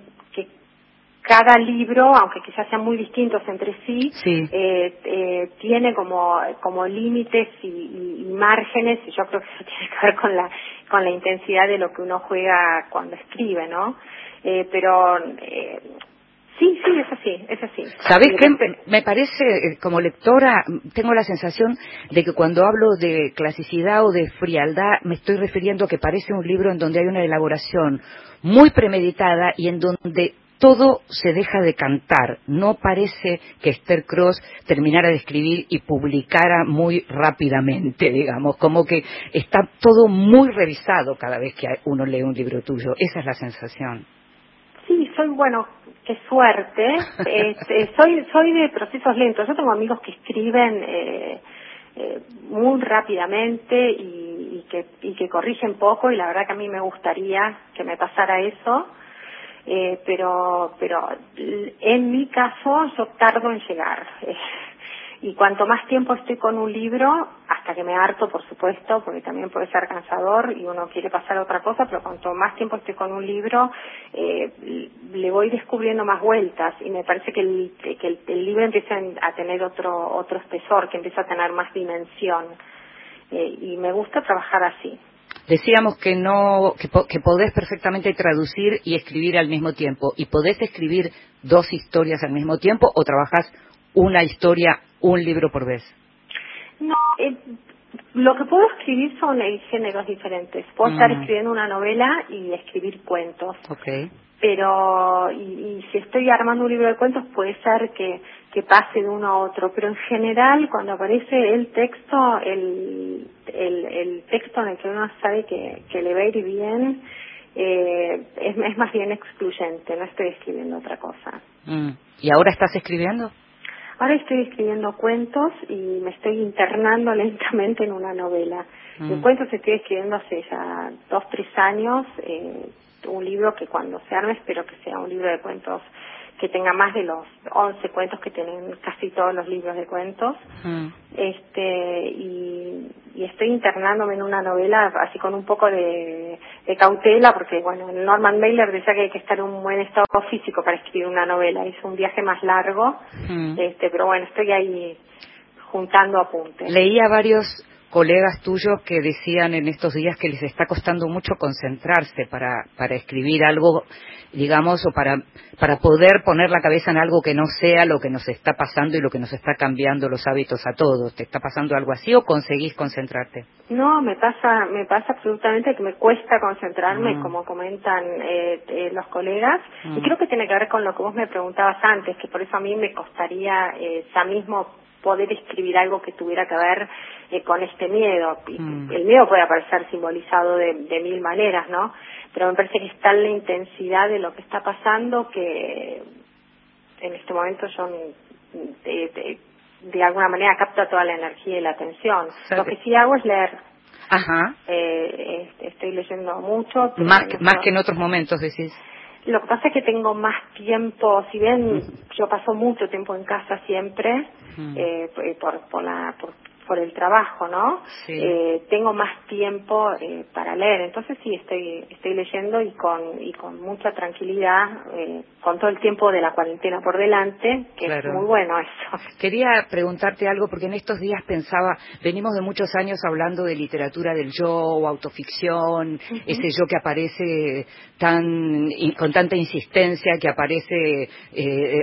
cada libro, aunque quizás sean muy distintos entre sí, Eh, eh, tiene como, como límites y, y, márgenes, y yo creo que eso [laughs] tiene que ver con la, con la intensidad de lo que uno juega cuando escribe, ¿no? Eh, pero eh, Sí, sí, es así, es así. ¿Sabes qué? Me parece, eh, como lectora, tengo la sensación de que cuando hablo de clasicidad o de frialdad, me estoy refiriendo a que parece un libro en donde hay una elaboración muy premeditada y en donde todo se deja de cantar. No parece que Esther Cross terminara de escribir y publicara muy rápidamente, digamos, como que está todo muy revisado cada vez que uno lee un libro tuyo. Esa es la sensación. Sí, soy, bueno, qué suerte. [laughs] Este, soy, soy de procesos lentos. Yo tengo amigos que escriben eh, eh, muy rápidamente y, y, que, y que corrigen poco y la verdad que a mí me gustaría que me pasara eso. Eh, pero, pero en mi caso yo tardo en llegar. [laughs] y cuanto más tiempo estoy con un libro, hasta que me harto, por supuesto, porque también puede ser cansador y uno quiere pasar a otra cosa, pero cuanto más tiempo estoy con un libro, eh, le voy descubriendo más vueltas y me parece que el, que el, libro empieza a tener otro, otro espesor, que empieza a tener más dimensión. Eh, y me gusta trabajar así. Decíamos que no que, que, podés perfectamente traducir y escribir al mismo tiempo y podés escribir dos historias al mismo tiempo o trabajas una historia un libro por vez. No, eh, lo que puedo escribir son géneros diferentes. Puedo estar mm. escribiendo una novela y escribir cuentos. Okay. Pero, y, y, si estoy armando un libro de cuentos, puede ser que, que pase de uno a otro. Pero en general, cuando aparece el texto, el, el, el texto en el que uno sabe que, que le va a ir bien, eh, es, es más bien excluyente. No estoy escribiendo otra cosa. Mm. ¿Y ahora estás escribiendo? Ahora estoy escribiendo cuentos y me estoy internando [laughs] lentamente en una novela. Mm. De cuentos estoy escribiendo hace ya dos, tres años, eh, un libro que cuando se arme espero que sea un libro de cuentos que tenga más de los 11 cuentos que tienen casi todos los libros de cuentos. Mm. Este, y, y, estoy internándome en una novela así con un poco de, de, cautela, porque bueno, Norman Mailer decía que hay que estar en un buen estado físico para escribir una novela. Es un viaje más largo, mm. este, pero bueno, estoy ahí juntando apuntes. Leía varios colegas tuyos que decían en estos días que les está costando mucho concentrarse para, para escribir algo, digamos, o para, para poder poner la cabeza en algo que no sea lo que nos está pasando y lo que nos está cambiando los hábitos a todos. ¿Te está pasando algo así o conseguís concentrarte? No, me pasa, me pasa absolutamente que me cuesta concentrarme, mm. como comentan eh, eh, los colegas, y mm. creo que tiene que ver con lo que vos me preguntabas antes, que por eso a mí me costaría eh, ya mismo poder escribir algo que tuviera que ver eh, con este miedo. Mm. El miedo puede aparecer simbolizado de, mil maneras, ¿no? Pero me parece que está la intensidad de lo que está pasando que en este momento yo de, de, alguna manera capta toda la energía y la atención. Lo que sí hago es leer. Ajá. Eh, estoy leyendo mucho. Más, que, más que en otros momentos, decís. Lo que pasa es que tengo más tiempo, si bien yo paso mucho tiempo en casa siempre, eh, por, por, la, por, por el trabajo, ¿no? Eh, tengo más tiempo eh, para leer, entonces sí estoy estoy leyendo y con y con mucha tranquilidad, eh, con todo el tiempo de la cuarentena por delante, que es muy bueno eso. [laughs] Quería preguntarte algo porque en estos días pensaba, venimos de muchos años hablando de literatura del yo, o autoficción, ese yo que aparece tan con tanta insistencia, que aparece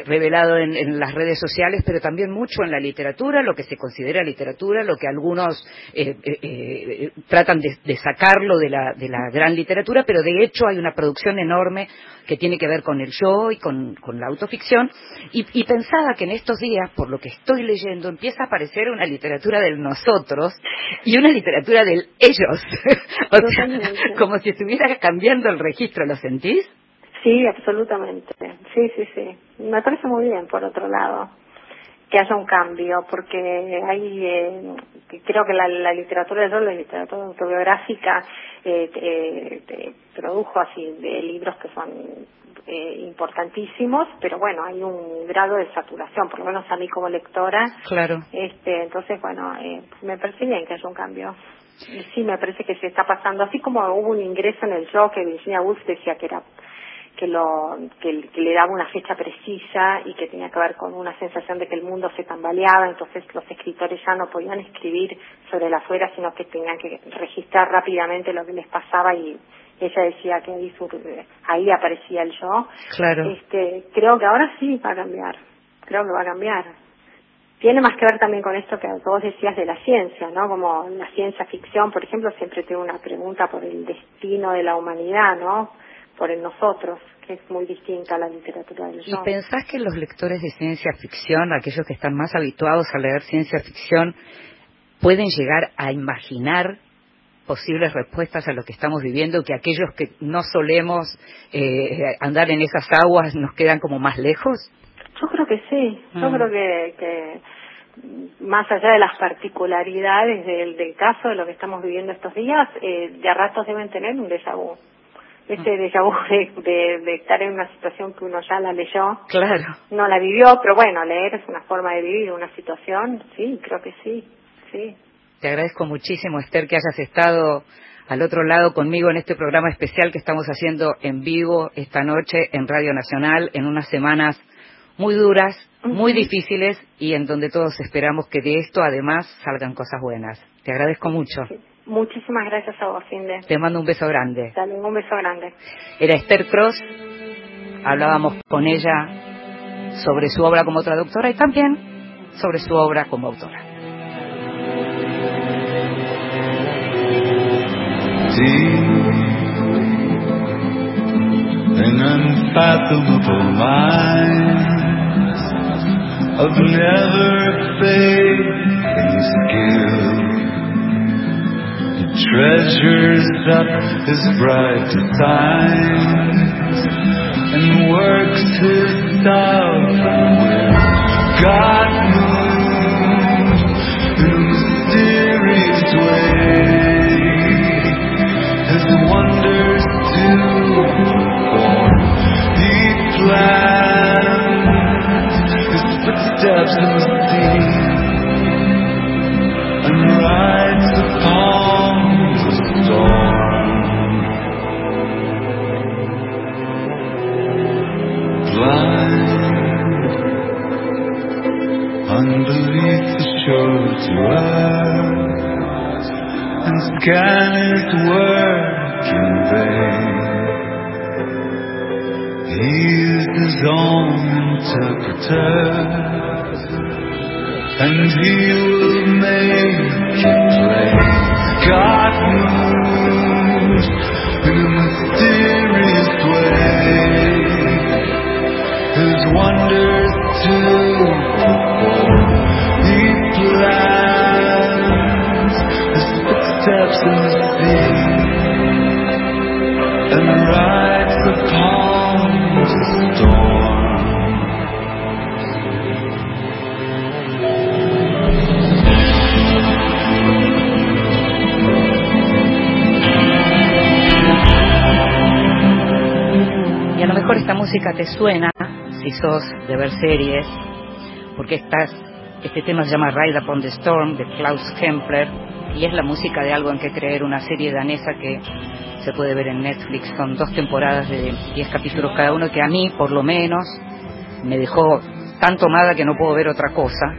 revelado en, en las redes sociales, pero también mucho en la literatura, lo que se considera literatura lo que algunos eh, eh, eh, tratan de, sacarlo de la, de la gran literatura, pero de hecho hay una producción enorme que tiene que ver con el yo y con, la autoficción, y, pensaba que en estos días, por lo que estoy leyendo, empieza a aparecer una literatura del nosotros y una literatura del ellos, [laughs] como si estuviera cambiando el registro, ¿lo sentís? Sí, absolutamente. Sí, sí, sí. Me parece muy bien, por otro lado que haya un cambio, porque hay, eh, creo que la, literatura de la literatura autobiográfica, eh, eh, produjo así de libros que son eh, importantísimos, pero bueno, hay un grado de saturación, por lo menos a mí como lectora. Claro. Este, entonces, bueno, eh, me parece bien que haya un cambio. Y sí, me parece que se está pasando, así como hubo un ingreso en el show que Virginia Woolf decía que era que, lo, que, le daba una fecha precisa y que tenía que ver con una sensación de que el mundo se tambaleaba, entonces los escritores ya no podían escribir sobre la afuera, sino que tenían que registrar rápidamente lo que les pasaba y ella decía que ahí, ahí aparecía el yo. Claro. Este, creo que ahora sí va a cambiar, creo que va a cambiar. Tiene más que ver también con esto que vos decías de la ciencia, ¿no? Como la ciencia ficción, por ejemplo, siempre tengo una pregunta por el destino de la humanidad, ¿no? por el nosotros, que es muy distinta a la literatura del yo. ¿Y pensás que los lectores de ciencia ficción, aquellos que están más habituados a leer ciencia ficción, pueden llegar a imaginar posibles respuestas a lo que estamos viviendo, que aquellos que no solemos eh, andar en esas aguas nos quedan como más lejos? Yo creo que sí, yo mm. creo que, que más allá de las particularidades del, del caso de lo que estamos viviendo estos días, eh, de a ratos deben tener un déjà vu ese déjà vu de, de, estar en una situación que uno ya la leyó. Claro. No la vivió, pero bueno, leer es una forma de vivir una situación, sí, creo que sí, sí. Te agradezco muchísimo, Esther, que hayas estado al otro lado conmigo en este programa especial que estamos haciendo en vivo esta noche en Radio Nacional, en unas semanas muy duras, muy difíciles y en donde todos esperamos que de esto además salgan cosas buenas. Te agradezco mucho. Muchísimas gracias a vos, Cindy. Te mando un beso grande. Dale, un beso grande. Era Esther Cross, hablábamos con ella sobre su obra como traductora y también sobre su obra como autora. of never failing skill. Treasures up his bright designs and works his sovereign will. God de ver series, porque este tema se llama Ride Upon the Storm de Klaus Kempler y es la música de Algo en que creer, una serie danesa que se puede ver en Netflix. Son dos temporadas de 10 capítulos cada uno que a mí, por lo menos, me dejó tan tomada que no puedo ver otra cosa.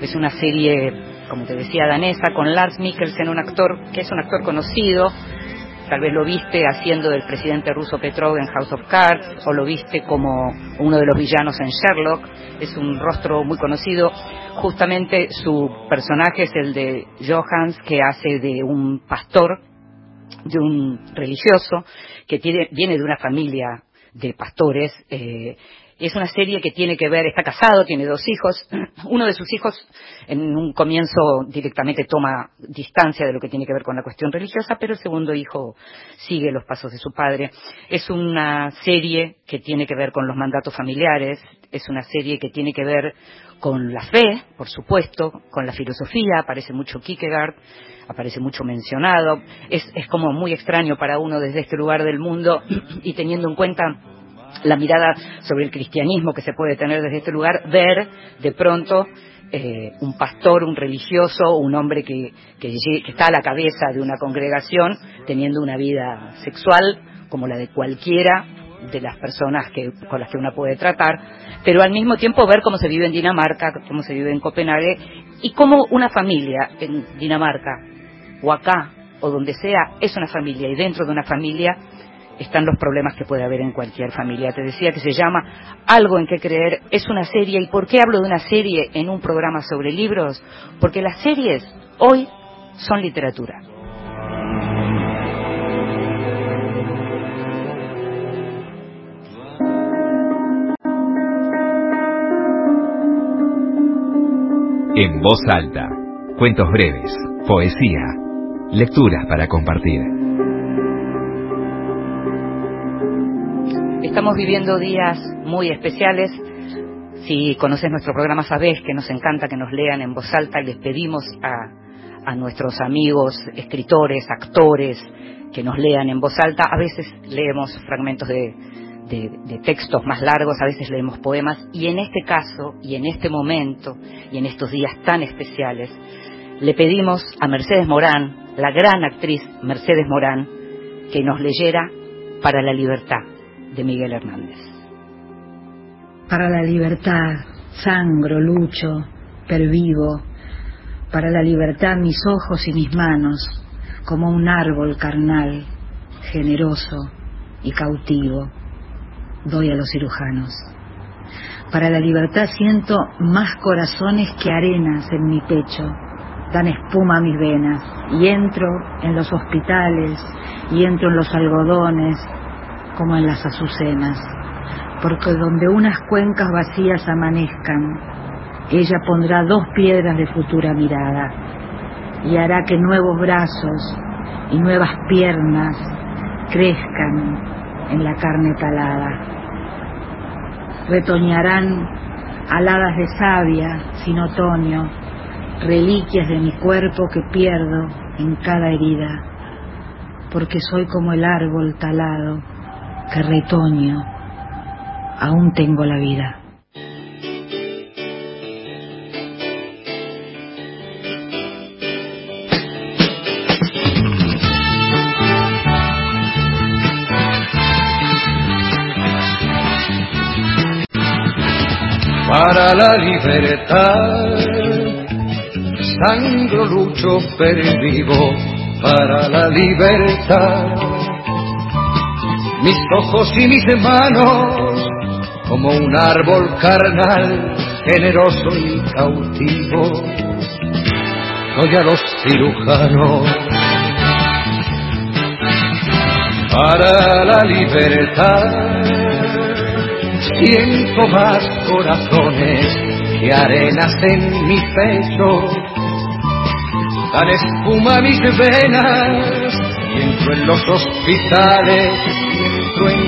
Es una serie, como te decía, danesa, con Lars Mikkelsen, un actor que es un actor conocido, tal vez lo viste haciendo del presidente ruso Petrov en House of Cards, o lo viste como uno de los villanos en Sherlock, es un rostro muy conocido. Justamente su personaje es el de Johans, que hace de un pastor, de un religioso, que tiene, viene de una familia de pastores, eh, es una serie que tiene que ver, está casado, tiene dos hijos. [clears throat] Uno de sus hijos en un comienzo directamente toma distancia de lo que tiene que ver con la cuestión religiosa, pero el segundo hijo sigue los pasos de su padre. Es una serie que tiene que ver con los mandatos familiares, es una serie que tiene que ver con la fe, por supuesto, con la filosofía, aparece mucho Kierkegaard, aparece mucho mencionado. Es, es como muy extraño para uno desde este lugar del mundo [clears throat] y teniendo en cuenta la mirada sobre el cristianismo que se puede tener desde este lugar, ver de pronto eh, un pastor, un religioso, un hombre que, que, está a la cabeza de una congregación teniendo una vida sexual como la de cualquiera de las personas que, con las que uno puede tratar, pero al mismo tiempo ver cómo se vive en Dinamarca, cómo se vive en Copenhague y cómo una familia en Dinamarca o acá o donde sea es una familia y dentro de una familia están los problemas que puede haber en cualquier familia. Te decía que se llama Algo en que creer, es una serie. ¿Y por qué hablo de una serie en un programa sobre libros? Porque las series hoy son literatura. En voz alta, cuentos breves, poesía, lecturas para compartir. Estamos viviendo días muy especiales. Si conoces nuestro programa sabés que nos encanta que nos lean en voz alta les pedimos a, nuestros amigos, escritores, actores, que nos lean en voz alta. A veces leemos fragmentos de, textos más largos, a veces leemos poemas, y en este caso, y en este momento, y en estos días tan especiales, le pedimos a Mercedes Morán, la gran actriz Mercedes Morán, que nos leyera Para la Libertad de Miguel Hernández. Para la libertad, sangro, lucho, pervivo, para la libertad mis ojos y mis manos, como un árbol carnal, generoso y cautivo, doy a los cirujanos. Para la libertad siento más corazones que arenas en mi pecho, dan espuma a mis venas, y entro en los hospitales, y entro en los algodones, como en las azucenas, porque donde unas cuencas vacías amanezcan, ella pondrá dos piedras de futura mirada, y hará que nuevos brazos y nuevas piernas crezcan en la carne talada. Retoñarán aladas de savia sin otoño, reliquias de mi cuerpo que pierdo en cada herida, porque soy como el árbol talado que retoño, aún tengo la vida. para la libertad. Sangro, lucho, pervivo para la libertad. Mis ojos y mis manos, como un árbol carnal, generoso y cautivo, doy a los cirujanos. Para la libertad siento más corazones que arenas en mi pecho. Dan espuma mis venas y entro en los hospitales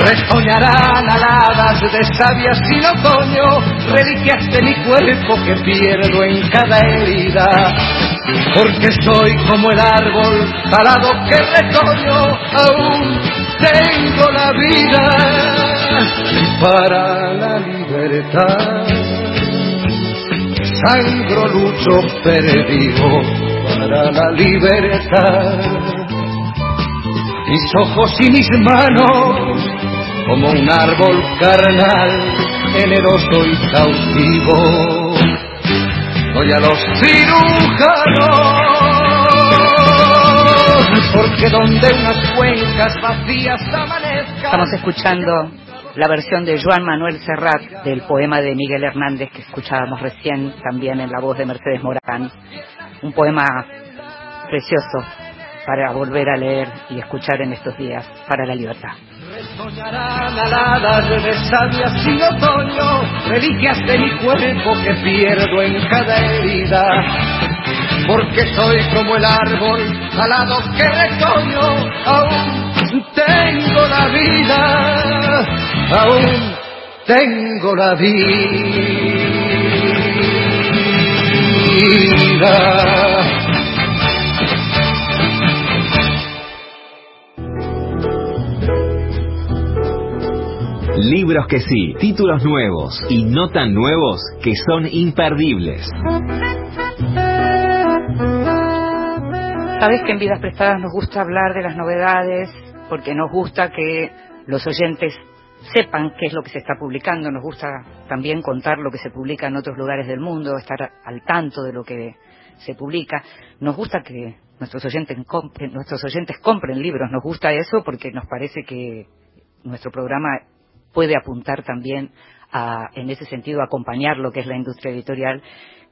Retoñarán aladas de sabias sin otoño, reliquias de mi cuerpo que pierdo en cada herida. Porque soy como el árbol talado que retoño, aún tengo la vida para la libertad sangro, lucho, perdido para la libertad. Mis ojos y mis manos, como un árbol carnal, generoso y cautivo, doy a los cirujanos, porque donde unas cuencas vacías amanezcan. Estamos escuchando la versión de Joan Manuel Serrat del poema de Miguel Hernández que escuchábamos recién también en la voz de Mercedes Morán. Un poema precioso para volver a leer y escuchar en estos días para la libertad. Soñarán aladas de sabias sin otoño, reliquias de mi cuerpo que pierdo en cada herida. Porque soy como el árbol alado que retoño, aún tengo la vida, aún tengo la vida. Libros que sí, títulos nuevos y no tan nuevos que son imperdibles. Sabes que en Vidas Prestadas nos gusta hablar de las novedades porque nos gusta que los oyentes sepan qué es lo que se está publicando, nos gusta también contar lo que se publica en otros lugares del mundo, estar al tanto de lo que se publica. Nos gusta que nuestros oyentes, nuestros oyentes compren libros, nos gusta eso porque nos parece que nuestro programa puede apuntar también a, en ese sentido, acompañar lo que es la industria editorial,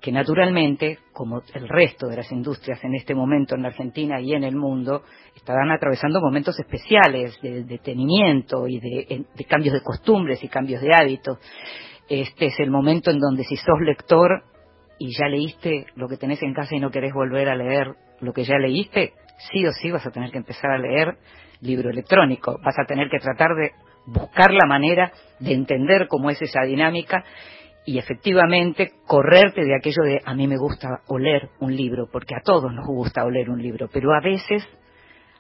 que naturalmente, como el resto de las industrias en este momento en la Argentina y en el mundo, estarán atravesando momentos especiales de detenimiento y de, de cambios de costumbres y cambios de hábitos. Este es el momento en donde si sos lector y ya leíste lo que tenés en casa y no querés volver a leer lo que ya leíste, sí o sí vas a tener que empezar a leer libro electrónico. Vas a tener que tratar de buscar la manera de entender cómo es esa dinámica y efectivamente correrte de aquello de a mí me gusta oler un libro, porque a todos nos gusta oler un libro, pero a veces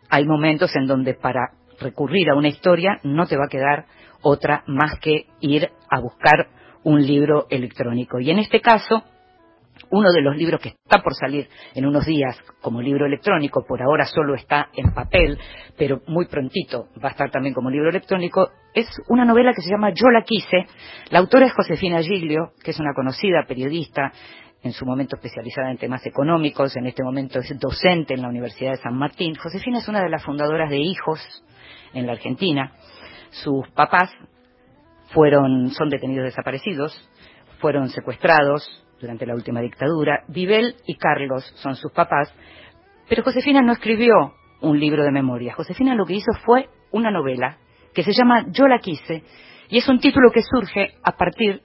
hay momentos en donde para recurrir a una historia no te va a quedar otra más que ir a buscar un libro electrónico. Y en este caso, uno de los libros que está por salir en unos días como libro electrónico, por ahora solo está en papel, pero muy prontito va a estar también como libro electrónico, es una novela que se llama Yo la quise. La autora es Josefina Giglio, que es una conocida periodista, en su momento especializada en temas económicos, en este momento es docente en la Universidad de San Martín. Josefina es una de las fundadoras de Hijos en la Argentina. Sus papás fueron, son detenidos desaparecidos, fueron secuestrados, durante la última dictadura. Vivel y Carlos son sus papás, pero Josefina no escribió un libro de memoria. Josefina lo que hizo fue una novela que se llama Yo la quise y es un título que surge a partir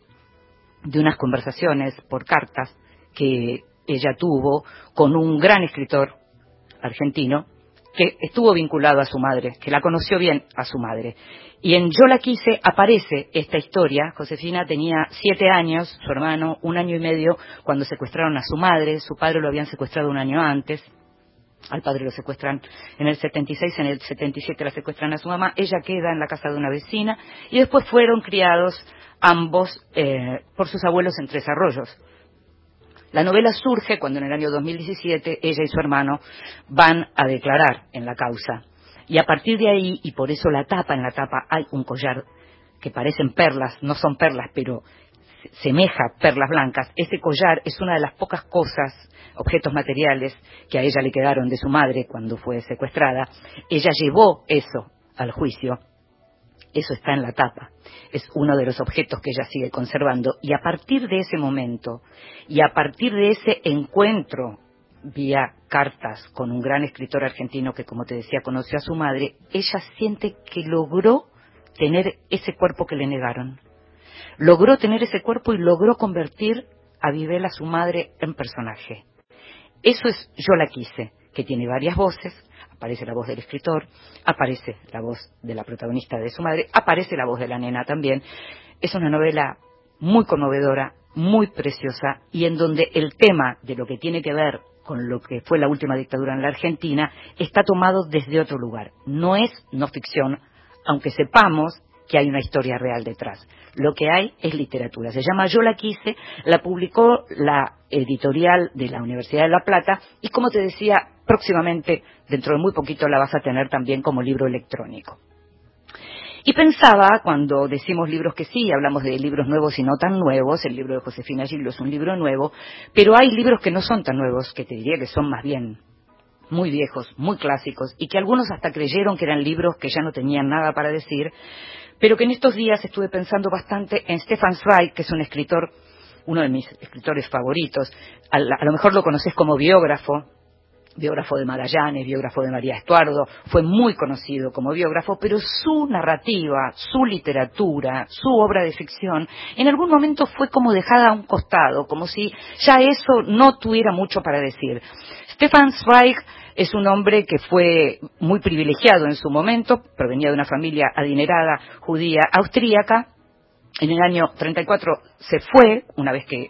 de unas conversaciones por cartas que ella tuvo con un gran escritor argentino que estuvo vinculado a su madre, que la conoció bien a su madre. Y en Yo la quise aparece esta historia. Josefina tenía siete años, su hermano un año y medio cuando secuestraron a su madre. Su padre lo habían secuestrado un año antes. Al padre lo secuestran en el 76, en el 77 la secuestran a su mamá. Ella queda en la casa de una vecina y después fueron criados ambos eh, por sus abuelos en Tres Arroyos. La novela surge cuando en el año 2017 ella y su hermano van a declarar en la causa. Y a partir de ahí, y por eso la tapa, en la tapa hay un collar que parecen perlas, no son perlas, pero semeja perlas blancas. Ese collar es una de las pocas cosas, objetos materiales, que a ella le quedaron de su madre cuando fue secuestrada. Ella llevó eso al juicio eso está en la tapa. Es uno de los objetos que ella sigue conservando. Y a partir de ese momento, y a partir de ese encuentro vía cartas con un gran escritor argentino que, como te decía, conoció a su madre, ella siente que logró tener ese cuerpo que le negaron. Logró tener ese cuerpo y logró convertir a Vivela, su madre, en personaje. Eso es Yo la quise, que tiene varias voces, aparece la voz del escritor, aparece la voz de la protagonista de su madre, aparece la voz de la nena también. Es una novela muy conmovedora, muy preciosa y en donde el tema de lo que tiene que ver con lo que fue la última dictadura en la Argentina está tomado desde otro lugar. No es no ficción, aunque sepamos que hay una historia real detrás. Lo que hay es literatura. Se llama Yo la quise, la publicó la editorial de la Universidad de La Plata y como te decía, próximamente, dentro de muy poquito, la vas a tener también como libro electrónico. Y pensaba, cuando decimos libros que sí, hablamos de libros nuevos y no tan nuevos, el libro de Josefina Gillo es un libro nuevo, pero hay libros que no son tan nuevos, que te diría que son más bien muy viejos, muy clásicos, y que algunos hasta creyeron que eran libros que ya no tenían nada para decir, pero que en estos días estuve pensando bastante en Stefan Zweig, que es un escritor, uno de mis escritores favoritos, a, lo mejor lo conoces como biógrafo, biógrafo de Magallanes, biógrafo de María Estuardo, fue muy conocido como biógrafo, pero su narrativa, su literatura, su obra de ficción, en algún momento fue como dejada a un costado, como si ya eso no tuviera mucho para decir. Stefan Zweig es un hombre que fue muy privilegiado en su momento, provenía de una familia adinerada judía austríaca, en el año 34 se fue, una vez que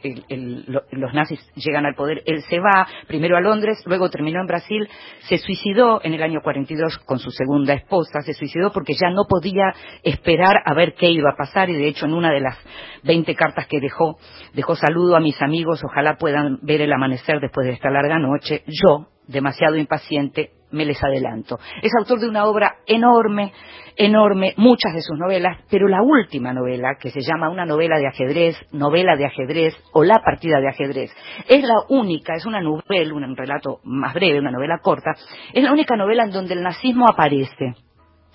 los nazis llegan al poder, él se va primero a Londres, luego terminó en Brasil, se suicidó en el año 42 con su segunda esposa, se suicidó porque ya no podía esperar a ver qué iba a pasar y de hecho en una de las 20 cartas que dejó, dejó saludo a mis amigos, ojalá puedan ver el amanecer después de esta larga noche, yo, demasiado impaciente, me les adelanto. Es autor de una obra enorme, enorme, muchas de sus novelas, pero la última novela, que se llama Una novela de ajedrez, novela de ajedrez o La partida de ajedrez, es la única, es una novela, un relato más breve, una novela corta, es la única novela en donde el nazismo aparece.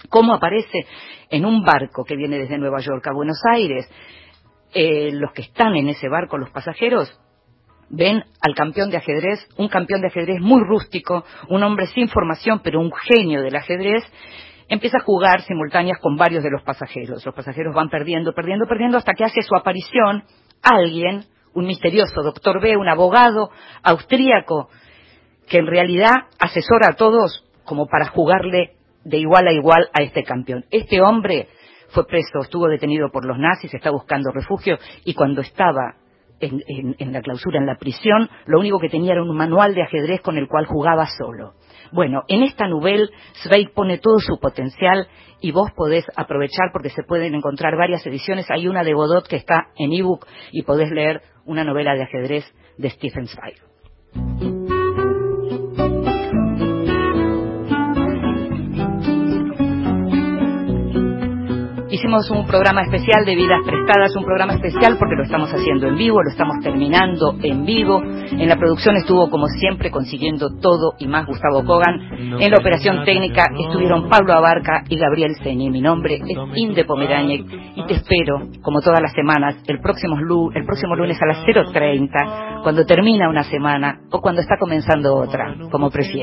¿Cómo aparece? En un barco que viene desde Nueva York a Buenos Aires, eh, los que están en ese barco, los pasajeros, ven al campeón de ajedrez, un campeón de ajedrez muy rústico, un hombre sin formación, pero un genio del ajedrez, empieza a jugar simultáneas con varios de los pasajeros. Los pasajeros van perdiendo, perdiendo, perdiendo, hasta que hace su aparición alguien, un misterioso doctor B, un abogado austríaco, que en realidad asesora a todos como para jugarle de igual a igual a este campeón. Este hombre fue preso, estuvo detenido por los nazis, está buscando refugio y cuando estaba en, en, la clausura, en la prisión, lo único que tenía era un manual de ajedrez con el cual jugaba solo. Bueno, en esta novela Zweig pone todo su potencial y vos podés aprovechar porque se pueden encontrar varias ediciones. Hay una de Godot que está en ebook y podés leer una novela de ajedrez de Stephen Zweig. Hicimos un programa especial de vidas prestadas, un programa especial porque lo estamos haciendo en vivo, lo estamos terminando en vivo. En la producción estuvo, como siempre, consiguiendo todo y más Gustavo Kogan. En la operación técnica estuvieron Pablo Abarca y Gabriel Señi. Mi nombre es Inde Pomeraniec y te espero, como todas las semanas, el próximo, el próximo lunes a las 0.30, cuando termina una semana o cuando está comenzando otra, como prefieras.